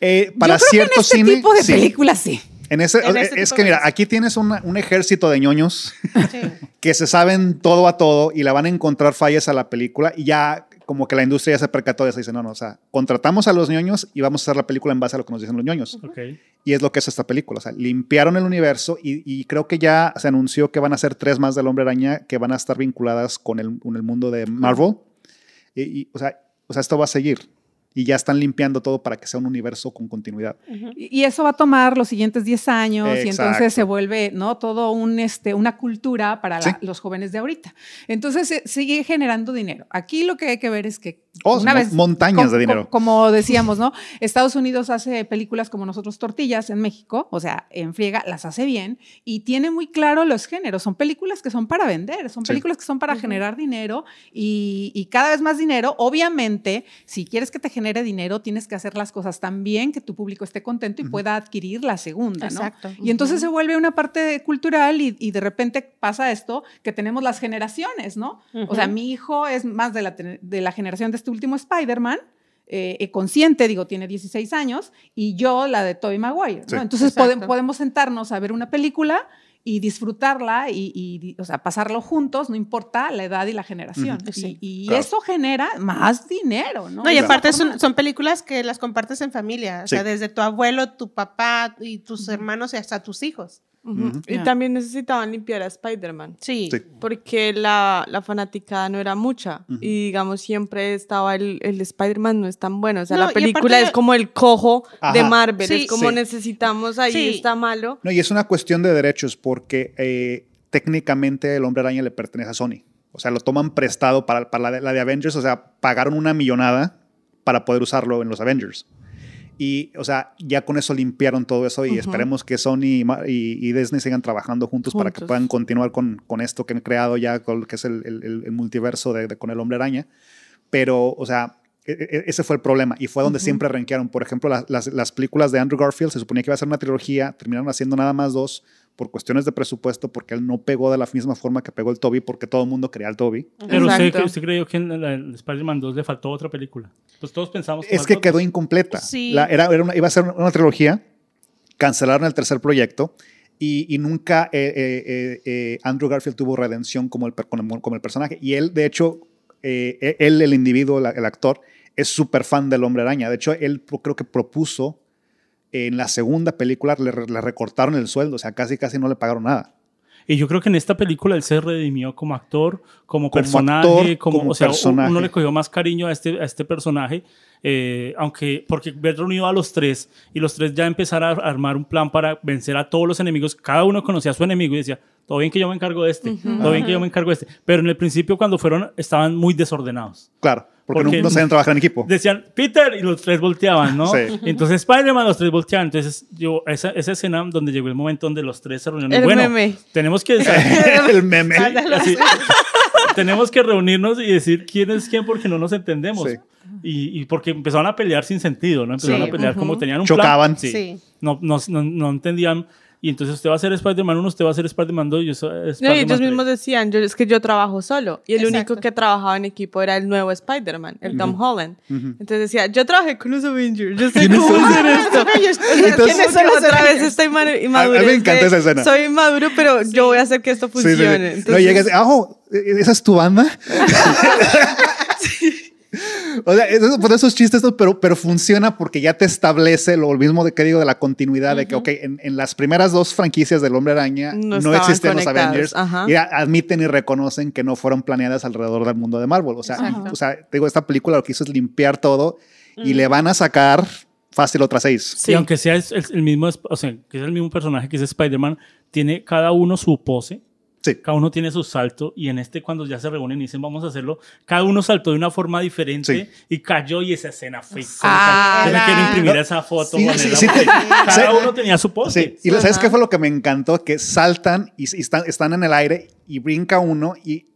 Eh, para Yo creo cierto que en este cine. tipo de sí. películas sí. En ese, En es que mira, cosas. aquí tienes una- un ejército de ñoños Sí. *laughs* que se saben todo a todo y le van a encontrar fallas a la película y ya como que la industria ya se percató de eso y dice, no, no, o sea, contratamos a los ñoños y vamos a hacer la película en base a lo que nos dicen los ñoños. Ok. Y es lo que es esta película, o sea, limpiaron el universo y, y creo que ya se anunció que van a ser tres más del Hombre Araña que van a estar vinculadas con el, con el mundo de Marvel. Y, y, o, sea, o sea, esto va a seguir. Y ya están limpiando todo para que sea un universo con continuidad. Y y eso va a tomar los siguientes 10 años y entonces se vuelve, ¿no? Todo un, este, una cultura para la- Sí. los jóvenes de ahorita. Entonces se sigue generando dinero. Aquí lo que hay que ver es que Oh, una vez montañas de dinero. co- como decíamos, ¿no? Estados Unidos hace películas como nosotros tortillas en México, o sea, en friega las hace bien y tiene muy claro los géneros. Son películas que son para vender, son Sí. películas que son para generar dinero y, y cada vez más dinero. Obviamente, si quieres que te genere dinero, tienes que hacer las cosas tan bien que tu público esté contento y pueda adquirir la segunda, ¿no? Exacto. Y entonces se vuelve una parte cultural y, y de repente pasa esto que tenemos las generaciones, ¿no? O sea, mi hijo es más de la, de la generación de este último Spider-Man. eh, eh, consciente, digo, tiene 16 años, y yo la de Tobey Maguire. ¿no? Sí. Entonces pode- podemos sentarnos a ver una película y disfrutarla y, y, o sea, pasarlo juntos, no importa la edad y la generación. Sí. Y, y Claro. eso genera más dinero, ¿no? No, y aparte son, son películas que las compartes en familia. O Sí. sea, desde tu abuelo, tu papá y tus hermanos y hasta tus hijos. Y también necesitaban limpiar a Spider-Man. Sí. Sí. Porque la, la fanaticada no era mucha. Y digamos, siempre estaba el, el Spider-Man no es tan bueno. O sea, No, la película es como el cojo de. Marvel. Sí. es como Sí. necesitamos ahí, Sí. está malo. No, y es una cuestión de derechos porque eh, técnicamente el Hombre Araña le pertenece a Sony. O sea, lo toman prestado para, para la, de, la de Avengers. O sea, pagaron una millonada para poder usarlo en los Avengers. Y, o sea, ya con eso limpiaron todo eso y Ujú. esperemos que Sony y, y- Disney sigan trabajando juntos, para que Juntos. puedan continuar con, con esto que han creado ya, con lo que es el, el- el- multiverso de, de- con el Hombre Araña. Pero, o sea, e- e- ese fue el problema y fue donde siempre rankearon. Por ejemplo, las, las- las películas de Andrew Garfield se suponía que iba a ser una trilogía, terminaron haciendo nada más dos por cuestiones de presupuesto, porque él no pegó de la misma forma que pegó el Toby, porque todo el mundo quería al Toby. Pero usted, usted creyó que en el Spider-Man 2 le faltó otra película. Pues todos pensamos Es que quedó incompleta. Sí. La- era, era una- iba a ser una trilogía, cancelaron el tercer proyecto y, y nunca eh, eh, eh, eh, Andrew Garfield tuvo redención como el, como, como el personaje. Y él, de hecho, eh, él, el individuo, la- el actor, es súper fan del Hombre Araña. De hecho, él creo que propuso en la segunda película, le, re- le recortaron el sueldo, o sea, casi casi no le pagaron nada. Y yo creo que en esta película él se redimió como actor, como, Como personaje, actor, como, como o sea, personaje. uno le cogió más cariño a este, a este personaje, eh, aunque porque ver reunido a los tres y los tres ya empezar a armar un plan para vencer a todos los enemigos, cada uno conocía a su enemigo y decía, todo bien que yo me encargo de este, todo bien que yo me encargo de este, pero en el principio cuando fueron estaban muy desordenados. Claro, porque, Porque- no, no sabían trabajar en equipo. Decían, Peter, y los tres volteaban, ¿no? Sí. Entonces Spider-Man, los tres volteaban. Entonces, yo, esa, esa escena donde llegó el momento donde los tres se reunieron. El bueno, meme. tenemos que... *laughs* el meme. Así, *laughs* tenemos que reunirnos y decir quién es quién porque no nos entendemos. Sí. Y, y porque empezaron a pelear sin sentido, ¿no? Empezaron Sí. a pelear como tenían un Chocaban. plan. Sí. Sí. No, no, no, no entendían. Y entonces usted va a ser Spider-Man 1, usted va a ser Spider-Man 2, yo soy No, ellos 3. mismos decían, yo, es que yo trabajo solo. Y el Exacto. único que trabajaba en equipo era el nuevo Spider-Man, el Tom Holland. Ujú. Entonces decía, yo trabajé con los Avengers, yo *laughs* sé ¿Quiénes cómo hacer esto. *laughs* Entonces- ¿Quiénes son los otra vez esta inma- inmadurez A mí me encanta esa escena. Soy inmaduro, pero yo voy a hacer que esto Sí, sí, sí. funcione. No Entonces, llegas, ah, oh, ¿esa es tu banda? *laughs* O sea, esos, pues esos chistes, pero, pero funciona porque ya te establece lo mismo de que digo de la continuidad, de que, ok, en, en las primeras dos franquicias del Hombre Araña No no, existen los conectados, Avengers ajá. y a- admiten y reconocen que no fueron planeadas alrededor del mundo de Marvel. O sea, Exacto. o sea digo, esta película lo que hizo es limpiar todo y le van a sacar fácil otras seis. Sí. Y aunque sea el, el mismo, o sea, que es el mismo personaje que es Spider-Man, tiene cada uno su pose. Sí. Cada uno tiene su salto y en este cuando ya se reúnen y dicen vamos a hacerlo, cada uno saltó de una forma diferente Sí. y cayó y esa escena fue. Ah, Yo me quiero imprimir esa foto. Sí, cada sí. uno tenía su pose. Sí, y ¿sabes qué fue lo que me encantó? Que saltan y, y están, están en el aire y brinca uno y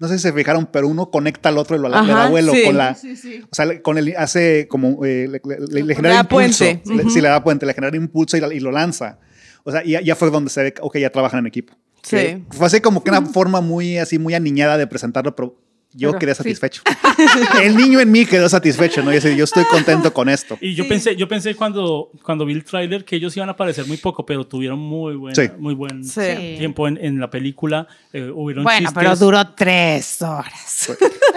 no sé si se fijaron, pero uno conecta al otro y lo le Ajá, da vuelo sí. con la... Sí, sí. O sea, le- con el, hace como, eh, le, le- le- le genera da impulso. puente. Le-. Sí, le da puente, le genera impulso y, lo lanza. O sea, y ya, ya fue donde se ve, que, ok, ya trabajan en equipo. Sí. Que Fue así como que una forma muy, así, muy aniñada de presentarlo, pero yo Pero, quedé sí. satisfecho. *laughs* el niño en mí quedó satiisfecho, ¿no? Y así, yo estoy contento con esto. Y yo pensé, yo pensé cuando, cuando vi el tráiler que ellos iban a aparecer muy poco, pero tuvieron muy buen, Sí. muy buen Sí. tiempo en, en la película. Eh, hubieron Bueno, chistes. pero duró tres horas.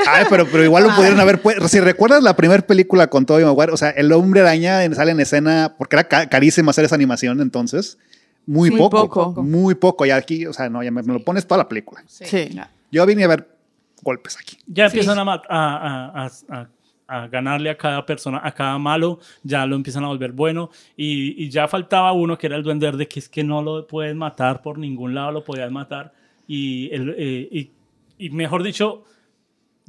Ay, pero, pero igual lo pudieron haber puesto. Si recuerdas la primera película con Tobey Maguire, o sea, el hombre araña sale en escena, porque era ca- carísimo hacer esa animación entonces. Muy, Muy poco, poco. Muy poco. Y aquí, o sea, no, ya me, me lo pones toda la película. Sí. Yo vine a ver golpes aquí. Ya empiezan a, a, a- a- ganarle a cada persona, a cada malo, ya lo empiezan a volver bueno. Y, y ya faltaba uno que era el Duende Verde, que es que no lo puedes matar por ningún lado, lo podías matar. Y, el, eh, y, y mejor dicho,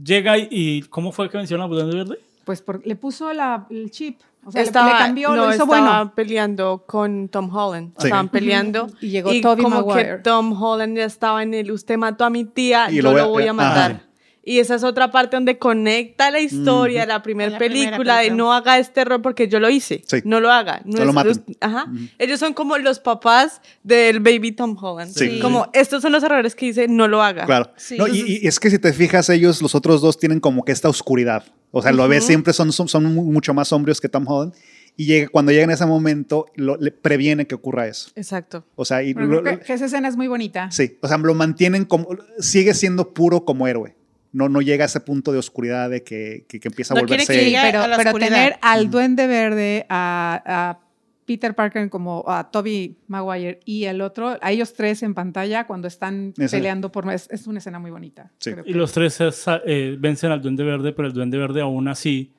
llega y, y ¿cómo fue que menciona el Duende Verde? Pues por- le puso la- el chip. O sea, Estaba, le cambió, no, lo hizo estaba bueno. peleando con Tom Holland. Sí. Estaban peleando. Y llegó Tobey como Maguire. que Tom Holland ya estaba en el, usted mató a mi tía, Y yo lo voy a- lo voy a ajá. Y esa es otra parte donde conecta la historia, la primera La primera película, de película. no haga este error porque yo lo hice. Sí. No lo haga. No No lo es- maten. los- ajá. Ellos son como los papás del baby Tom Holland. Sí. Como estos son los errores que dice, no lo haga. Claro. Sí. No, y, y es que si te fijas, ellos, los otros dos, tienen como que esta oscuridad. O sea, lo ves, siempre son, son, son mu- mucho más sombríos que Tom Holland. Y llega, cuando llega en ese momento, lo, le previene que ocurra eso. Exacto. O sea, y lo- que, que esa escena es muy bonita. Sí, o sea, lo mantienen como, sigue siendo puro como héroe. No, no llega a ese punto de oscuridad de que, que, que empieza a No quiere volverse... que llegue pero, a la pero tener al Duende Verde, a, a Peter Parker como a Toby Maguire y el otro, a ellos tres en pantalla cuando están Esa- peleando por es, es una escena muy bonita. Sí. creo Y que- los tres se sa- eh, vencen al Duende Verde, pero el Duende Verde aún así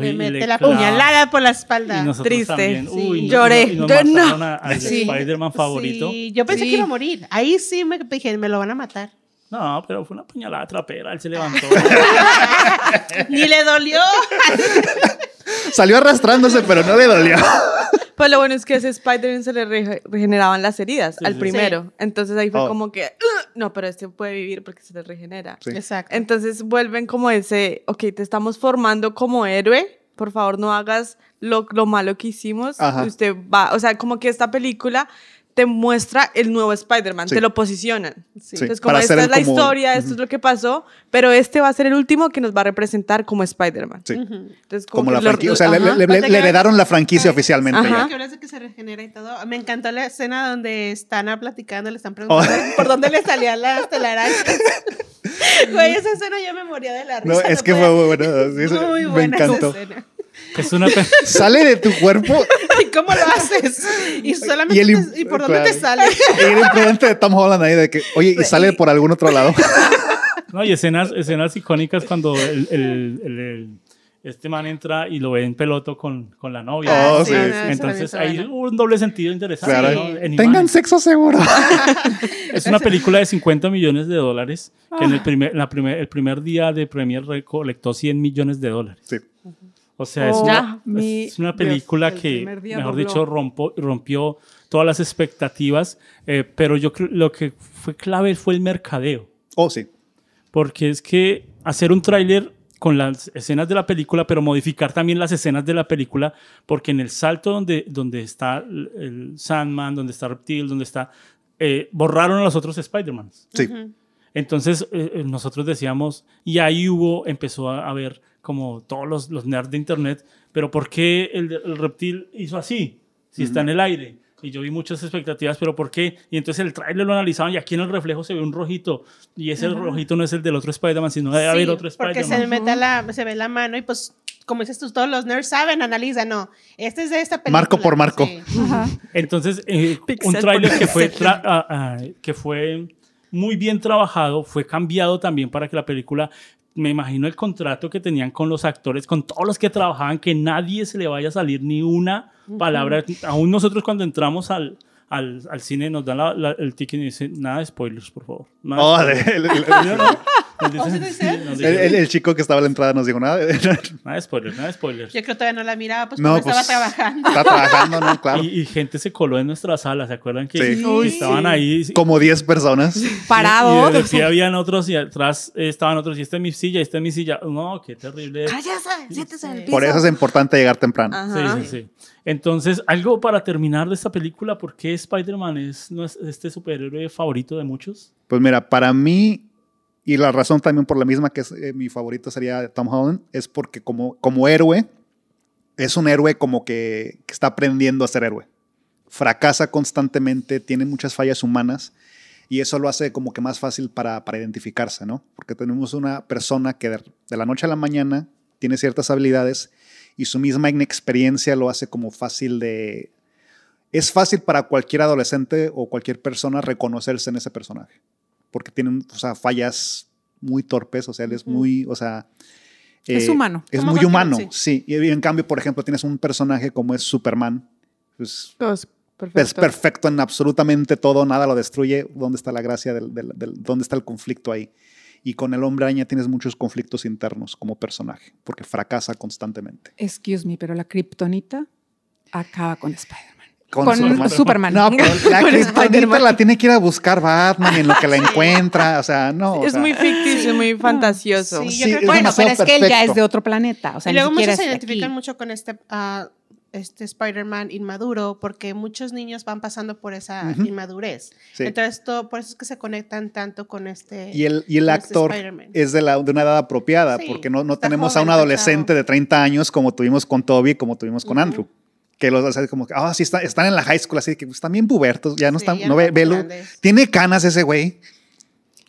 Le y mete la puñalada por la espalda. Triste. Sí. Uy, no- Lloré. y nos Yo no. al Sí. Spider-Man favorito. Sí, yo pensé Sí. que iba a morir. Ahí sí me dije, me lo van a matar. No, pero fue una puñalada trapera. Él se levantó. *laughs* Ni le dolió. *laughs* Salió arrastrándose, pero no le dolió. *laughs* Pues lo bueno es que a ese Spider-Man se le re- regeneraban las heridas Sí, al sí. primero. Entonces ahí fue Oh. como que, no, pero este puede vivir porque se le regenera. Sí. Exacto. Entonces vuelven como ese, ok, te estamos formando como héroe, por favor no hagas lo, lo malo que hicimos. Ajá. Usted va, o sea, como que esta película te muestra el nuevo Spider-Man, Sí. te lo posicionan. Sí, Entonces, como para esta es la como- historia, esto es lo que pasó, pero este va a ser el último que nos va a representar como Spider-Man. Sí. Entonces, Como que la lo- franquicia. O sea, le, le- le- le que- heredaron la franquicia oficialmente. Ajá. ya. Que hablas de que se regenera y todo. Me encantó la escena donde están platicando, le están preguntando por dónde le salían las telarañas. *laughs* Güey, esa escena yo me moría de la risa. No, es que podía- fue muy bueno. sí, muy me buena esa encantó. escena. Es una *laughs* Sale de tu cuerpo *laughs* ¿Y cómo lo haces? Y solamente Y el te- im- ¿y por dónde claro. te sale? y el imprudente de Tom Holland ahí de que, oye, y sale por algún otro lado. *laughs* No, y escenas, escenas icónicas cuando el, el- el- el- este man entra y lo ve en peloto con, con la novia. Oh, Ah, sí. esa Entonces hay un doble sentido interesante. Claro. ¿no? En Tengan imagen. sexo seguro. Es una película de 50 millones de dólares que Ah. en el primer, la primer, el primer día de premier recolectó 100 millones de dólares. Sí. O sea, es, Oh, una, mi es una Dios, película el que, mejor dobló. dicho, rompo- rompió todas las expectativas, eh, pero yo creo lo que fue clave fue el mercadeo, Oh, sí. porque es que hacer un tráiler con las escenas de la película, pero modificar también las escenas de la película, porque en el salto donde, donde está el Sandman, donde está Reptil, donde está... eh, borraron a los otros Spider-Mans. Sí. Entonces eh, eh, nosotros decíamos, y ahí hubo, empezó a haber como todos los, los nerds de internet, pero ¿por qué el, reptil hizo así? Si está en el aire. Y yo vi muchas expectativas, pero ¿por qué? Y entonces el trailer lo analizaban y aquí en el reflejo se ve un rojito. Y ese rojito no es el del otro Spider-Man, sino debe haber Sí, otro porque se, Spider-Man. mete la, se ve la mano y pues, como dices tú, todos los nerds saben, analizan, no, este es de esta película. Marco por marco. Sí. Entonces, eh, un tráiler que fue, ah, ah, que fue muy bien trabajado, fue cambiado también para que la película, me imagino el contrato que tenían con los actores, con todos los que trabajaban, que nadie se le vaya a salir ni una palabra. Aún nosotros cuando entramos al, al, al cine, nos dan la- la- el ticket y dice, nada de spoilers, por favor. Nada Oh, de spoilers". *laughs* El- dicen, el- el chico que estaba a la entrada nos dijo nada. *laughs* Nada de spoilers, nada de spoilers. Yo creo que todavía no la miraba, pues No, porque pues, estaba trabajando. Está trabajando, ¿no? *laughs* Claro. Y, y gente se coló en nuestra sala, ¿se acuerdan que, Sí. estaban ahí? Como 10 personas. *laughs* Parado. Y de pie habían otros y atrás estaban otros y esta es mi silla, esta es mi silla. No, qué terrible. Cállese, siéntese en el piso. Por eso es importante llegar temprano. Ajá. Sí, sí, sí. Entonces, algo para terminar de esta película, ¿por qué Spider-Man es, no es este superhéroe favorito de muchos? Pues mira, para mí, y la razón también por la misma que eh, mi favorito sería Tom Holland, es porque como, como héroe, es un héroe como que, que está aprendiendo a ser héroe. Fracasa constantemente, tiene muchas fallas humanas y eso lo hace como que más fácil para, para identificarse, ¿no? Porque tenemos una persona que de, de la noche a la mañana tiene ciertas habilidades y su misma inexperiencia lo hace como fácil de... Es fácil para cualquier adolescente o cualquier persona reconocerse en ese personaje porque tienen, o sea, fallas muy torpes, o sea, él es muy, o sea... Es eh, humano. Es muy humano, sí. sí. Y en cambio, por ejemplo, tienes un personaje como es Superman, pues, Todos, es perfecto. perfecto en absolutamente todo, nada lo destruye. ¿Dónde está la gracia? Del, del- del- ¿Dónde está el conflicto ahí? Y con el hombre araña tienes muchos conflictos internos como personaje, porque fracasa constantemente. Excuse me, pero la kriptonita acaba con Spider-Man. Con, Con Superman. No, *laughs* pero la tiene que ir a buscar Batman y en lo que la encuentra. O sea, no. o Es sea, muy ficticio, muy fantasioso. Sí, yo Sí, creo es que- Bueno, pero es que él ya es de otro planeta. O sea, y luego muchos se identifican aquí. mucho con este, ah, este Spider-Man inmaduro porque muchos niños van pasando por esa inmadurez. sí. Entonces, todo, por eso es que se conectan tanto con este... Y el, y el este actor es de, la, de una edad apropiada, Sí, porque no, no tenemos a un adolescente de 30 años como tuvimos con Toby, como tuvimos con. Andrew. Que los hace como, que, ah, sí, está- están en la high school, así que pues, están bien pubertos, ya no Sí, están, ya no ve, velo. grandes. Tiene canas ese güey.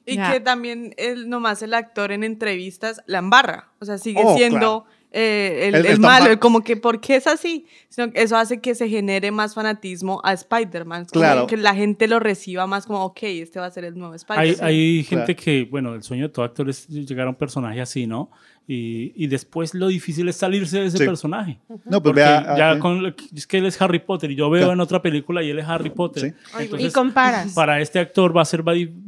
Y que también el, nomás el actor en entrevistas la embarra. O sea, sigue Oh, siendo eh, el, El- el el Tom malo. Como que, ¿por qué es así? Sino que eso hace que se genere más fanatismo a Spider-Man. Claro. Que la gente lo reciba más como, ok, este va a ser el nuevo Spider-Man. Hay, hay gente Claro. que, bueno, el sueño de todo actor es llegar a un personaje así, ¿no? Y, y después lo difícil es salirse de ese Sí. personaje. No, pues Porque vea. ya ah, con, lo que- es que él es Harry Potter y yo veo Claro. en otra película y él es Harry Potter. Sí. Y comparas. Para este actor va a ser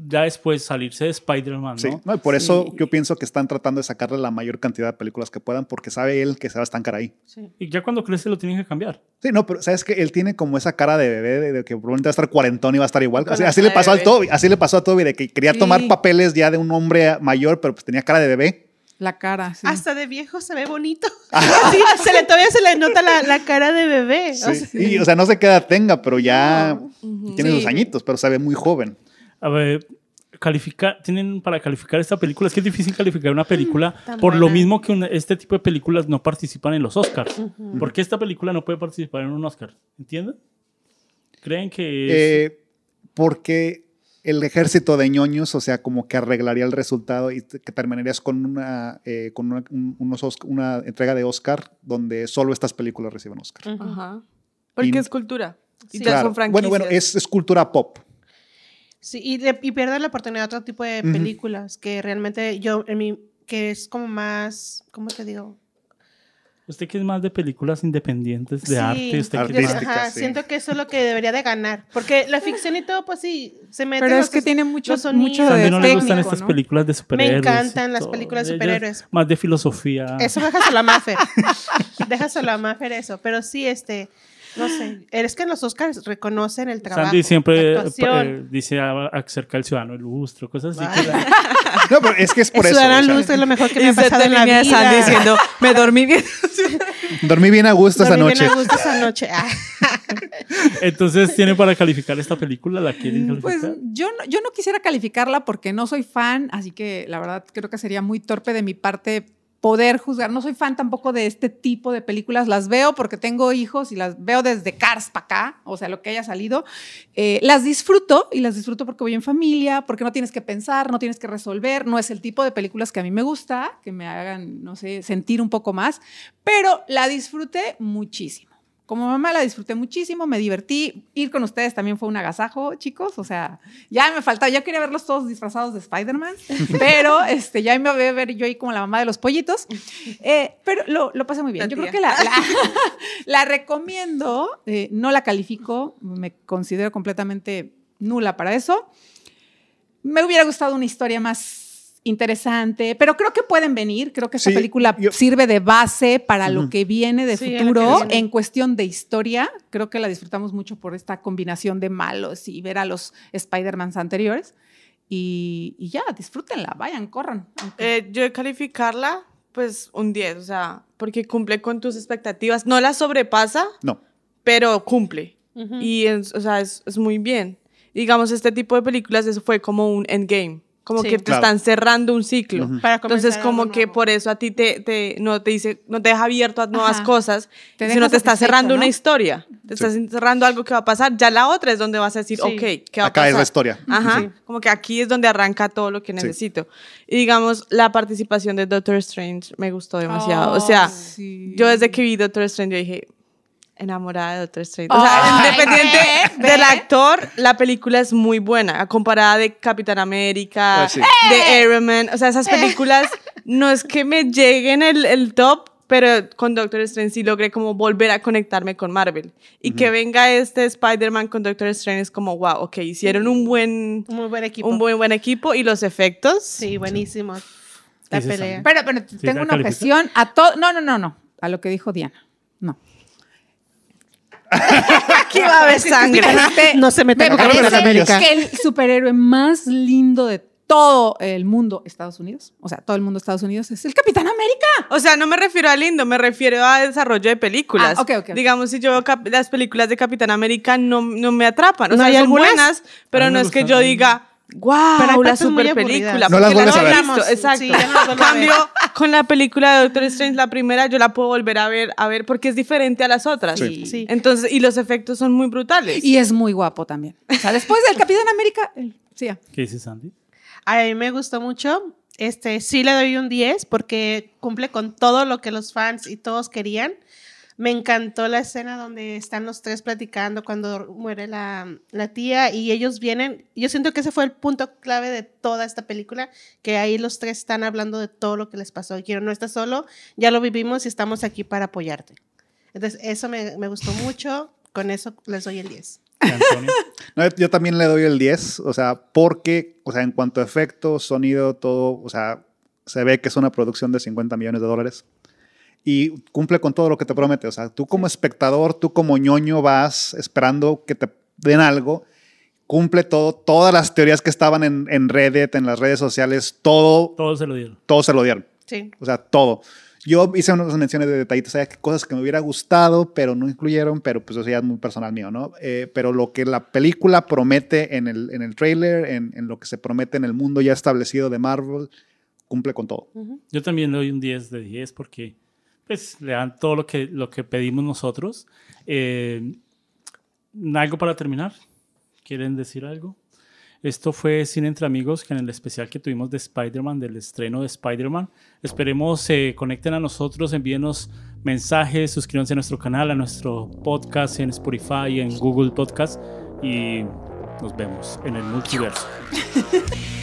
ya después salirse de Spider-Man, Sí, ¿no? no, y por eso yo pienso que están tratando de sacarle la mayor cantidad de películas que puedan, porque sabe él que se va a estancar ahí. Sí. Y ya cuando crece lo tienen que cambiar. Sí, no, pero sabes que él tiene como esa cara de bebé, de, de que probablemente va a estar cuarentón y va a estar igual. Con Así, así le pasó al. Toby, así le pasó a Toby, de que quería Sí. tomar papeles ya de un hombre mayor, pero pues tenía cara de bebé. La cara, sí. Hasta de viejo se ve bonito. *laughs* Sí, se le, todavía se le nota la, la cara de bebé. O Sí. sea, Y, o sea, no sé qué edad tenga, pero ya tiene Sí. sus añitos, pero se ve muy joven. A ver, calificar, tienen para calificar esta película, es que es difícil calificar una película Tan por lo mismo que este tipo de películas no participan en los Oscars. ¿Por qué esta película no puede participar en un Oscar? ¿Entienden? ¿Creen que es- Eh, porque el ejército de ñoños, o sea, como que arreglaría el resultado y que terminarías con una, eh, con una, un- unos Osc- una entrega de Oscar donde solo estas películas reciben Oscar. Ajá. Porque Y- es cultura. Y Sí. todas Claro. son franquicias. Bueno, bueno, es, es cultura pop. Sí, y, de- y la oportunidad de otro tipo de películas que realmente yo, en mi, que es como más, ¿cómo te digo? Usted que es más de películas independientes de Sí, arte? ¿Usted Artística. más? ajá, sí. Siento que eso es lo que debería de ganar. Porque la ficción y todo, pues sí, se mete Pero es que tiene mucho, mucho de mí no le gustan estas ¿no? películas de superhéroes. encantan y las películas de superhéroes. Más de filosofía. Eso déjaselo a Maffer. *laughs* déjaselo a Maffer eso. Pero sí, este, no sé. Es que en los Oscars reconocen el trabajo. Sandy siempre la actuación. eh, dice a- acerca del ciudadano ilustre, cosas así. Ah. que la- *laughs* No, pero es que es por el eso. ciudadano sea, luz es lo mejor que me ha pasado en la vida. Sandy diciendo, me dormí bien. *laughs* dormí bien a gusto esa Dormí bien noche. a gusto esa noche. Ah. *laughs* Entonces, ¿tiene para calificar esta película? ¿La quieren Mm, Pues calificar? yo no, yo no quisiera calificarla porque no soy fan, así que la verdad creo que sería muy torpe de mi parte poder juzgar. No soy fan tampoco de este tipo de películas. Las veo porque tengo hijos y las veo desde Cars para acá, o sea, lo que haya salido. Eh, las disfruto y las disfruto porque voy en familia, porque no tienes que pensar, no tienes que resolver. No es el tipo de películas que a mí me gusta, que me hagan, no sé, sentir un poco más, pero la disfruté muchísimo. Como mamá la disfruté muchísimo, me divertí. Ir con ustedes también fue un agasajo, chicos. O sea, ya me faltaba, ya quería verlos todos disfrazados de Spider-Man, *laughs* pero este, ya me voy a ver yo ahí como la mamá de los pollitos. Eh, pero lo, lo, pasé muy bien. Yo creo que la, la, la recomiendo, eh, no la califico, me considero completamente nula para eso. Me hubiera gustado una historia más interesante, pero creo que pueden venir. Creo que esta Sí, película yo- sirve de base para lo Ujú. que viene de Sí, lo futuro viene. en cuestión de historia. Creo que la disfrutamos mucho por esta combinación de malos y ver a los Spider-Mans anteriores. Y, y ya, disfrútenla, vayan, corran. Eh, yo calificarla, pues un 10, o sea, porque cumple con tus expectativas. No la sobrepasa, No. pero cumple. Ujú. Y, es, o sea, es, es muy bien. Digamos, este tipo de películas eso fue como un endgame. Como Sí. que te Claro. están cerrando un ciclo. Ujú. Para Entonces, como que por eso a ti te, te- no te dice, no te deja abierto a nuevas Ajá. cosas, Te sino te está cerrando una ¿no? historia. Te está cerrando algo que va a pasar. Ya la otra es donde vas a decir, Sí. ok, ¿qué va a Acá pasar? es la historia. Ajá, Sí. como que aquí es donde arranca todo lo que necesito. Y digamos, la participación de Doctor Strange me gustó demasiado. o sea, Oh, sí. yo desde que vi Doctor Strange, yo dije, enamorada de Doctor Strange. O sea, *laughs* independiente ve, del actor, la película es muy buena, comparada de Capitán América, Pues sí. de Iron Man. O sea, esas películas no es que me lleguen el, el top, pero con Doctor Strange sí logré como volver a conectarme con Marvel. Y que venga este Spider-Man con Doctor Strange es como, wow, ok, hicieron un buen, Un muy buen equipo. un buen, buen equipo y los efectos. Sí, buenísimo. La pelea. Pero, pero tengo ¿la una objeción a todo. No, no, no, no. A lo que dijo Diana. No. Aquí va a haber sangre. Este, No se metan me parece que el superhéroe más lindo de todo el mundo, Estados Unidos, o sea, todo el mundo Estados Unidos, es el Capitán América. O sea, no me refiero a lindo, me refiero a desarrollo de películas. Ah, ok, ok, ok. Digamos, si yo veo las películas de Capitán América, no, no me atrapan. O ¿No sea, hay son algunas? buenas, pero no es que yo diga, wow, hay la super película. No las vuelves la a ver. visto, Sí, Exacto. ya no Cambio, ver. *laughs* con la película de Doctor Strange, la primera, yo la puedo volver a ver, a ver porque es diferente a las otras. Sí. Sí. Entonces, y los efectos son muy brutales. Y es muy guapo también. O sea, después del Capitán América, sí. ya. ¿Qué dice Sandy? A mí me gustó mucho. Este, sí le doy un 10 porque cumple con todo lo que los fans y todos querían. Me encantó la escena donde están los tres platicando cuando muere la, la tía y ellos vienen. Yo siento que ese fue el punto clave de toda esta película, que ahí los tres están hablando de todo lo que les pasó. Y quiero, no estás solo, ya lo vivimos y estamos aquí para apoyarte. Entonces, eso me, me gustó mucho. Con eso les doy el 10. ¿Y Antonio? *laughs* No, yo también le doy el 10, o sea, porque, o sea, en cuanto a efectos, sonido, todo, o sea, se ve que es una producción de 50 millones de dólares y cumple con todo lo que te promete. O sea, tú como espectador, tú como ñoño vas esperando que te den algo, cumple todo, todas las teorías que estaban en, en Reddit, en las redes sociales, todo, Todos se lo dieron. todo se lo dieron. Sí. O sea, todo. Yo hice unas menciones de detallitos, o sea, que cosas que me hubiera gustado, pero no incluyeron, pero pues eso ya es muy personal mío, ¿no? Eh, pero lo que la película promete en el, en el trailer, en, en lo que se promete en el mundo ya establecido de Marvel, cumple con todo. Yo también le doy un 10 de 10 porque pues, dan todo lo que, lo que pedimos nosotros. Eh, ¿Algo para terminar? ¿Quieren decir algo? Esto fue Cine Entre Amigos, en el especial que tuvimos de Spider-Man, del estreno de Spider-Man. Esperemos se conecten a nosotros, envíenos mensajes, suscríbanse a nuestro canal, a nuestro podcast en Spotify, en Google Podcast y nos vemos en el multiverso. *laughs*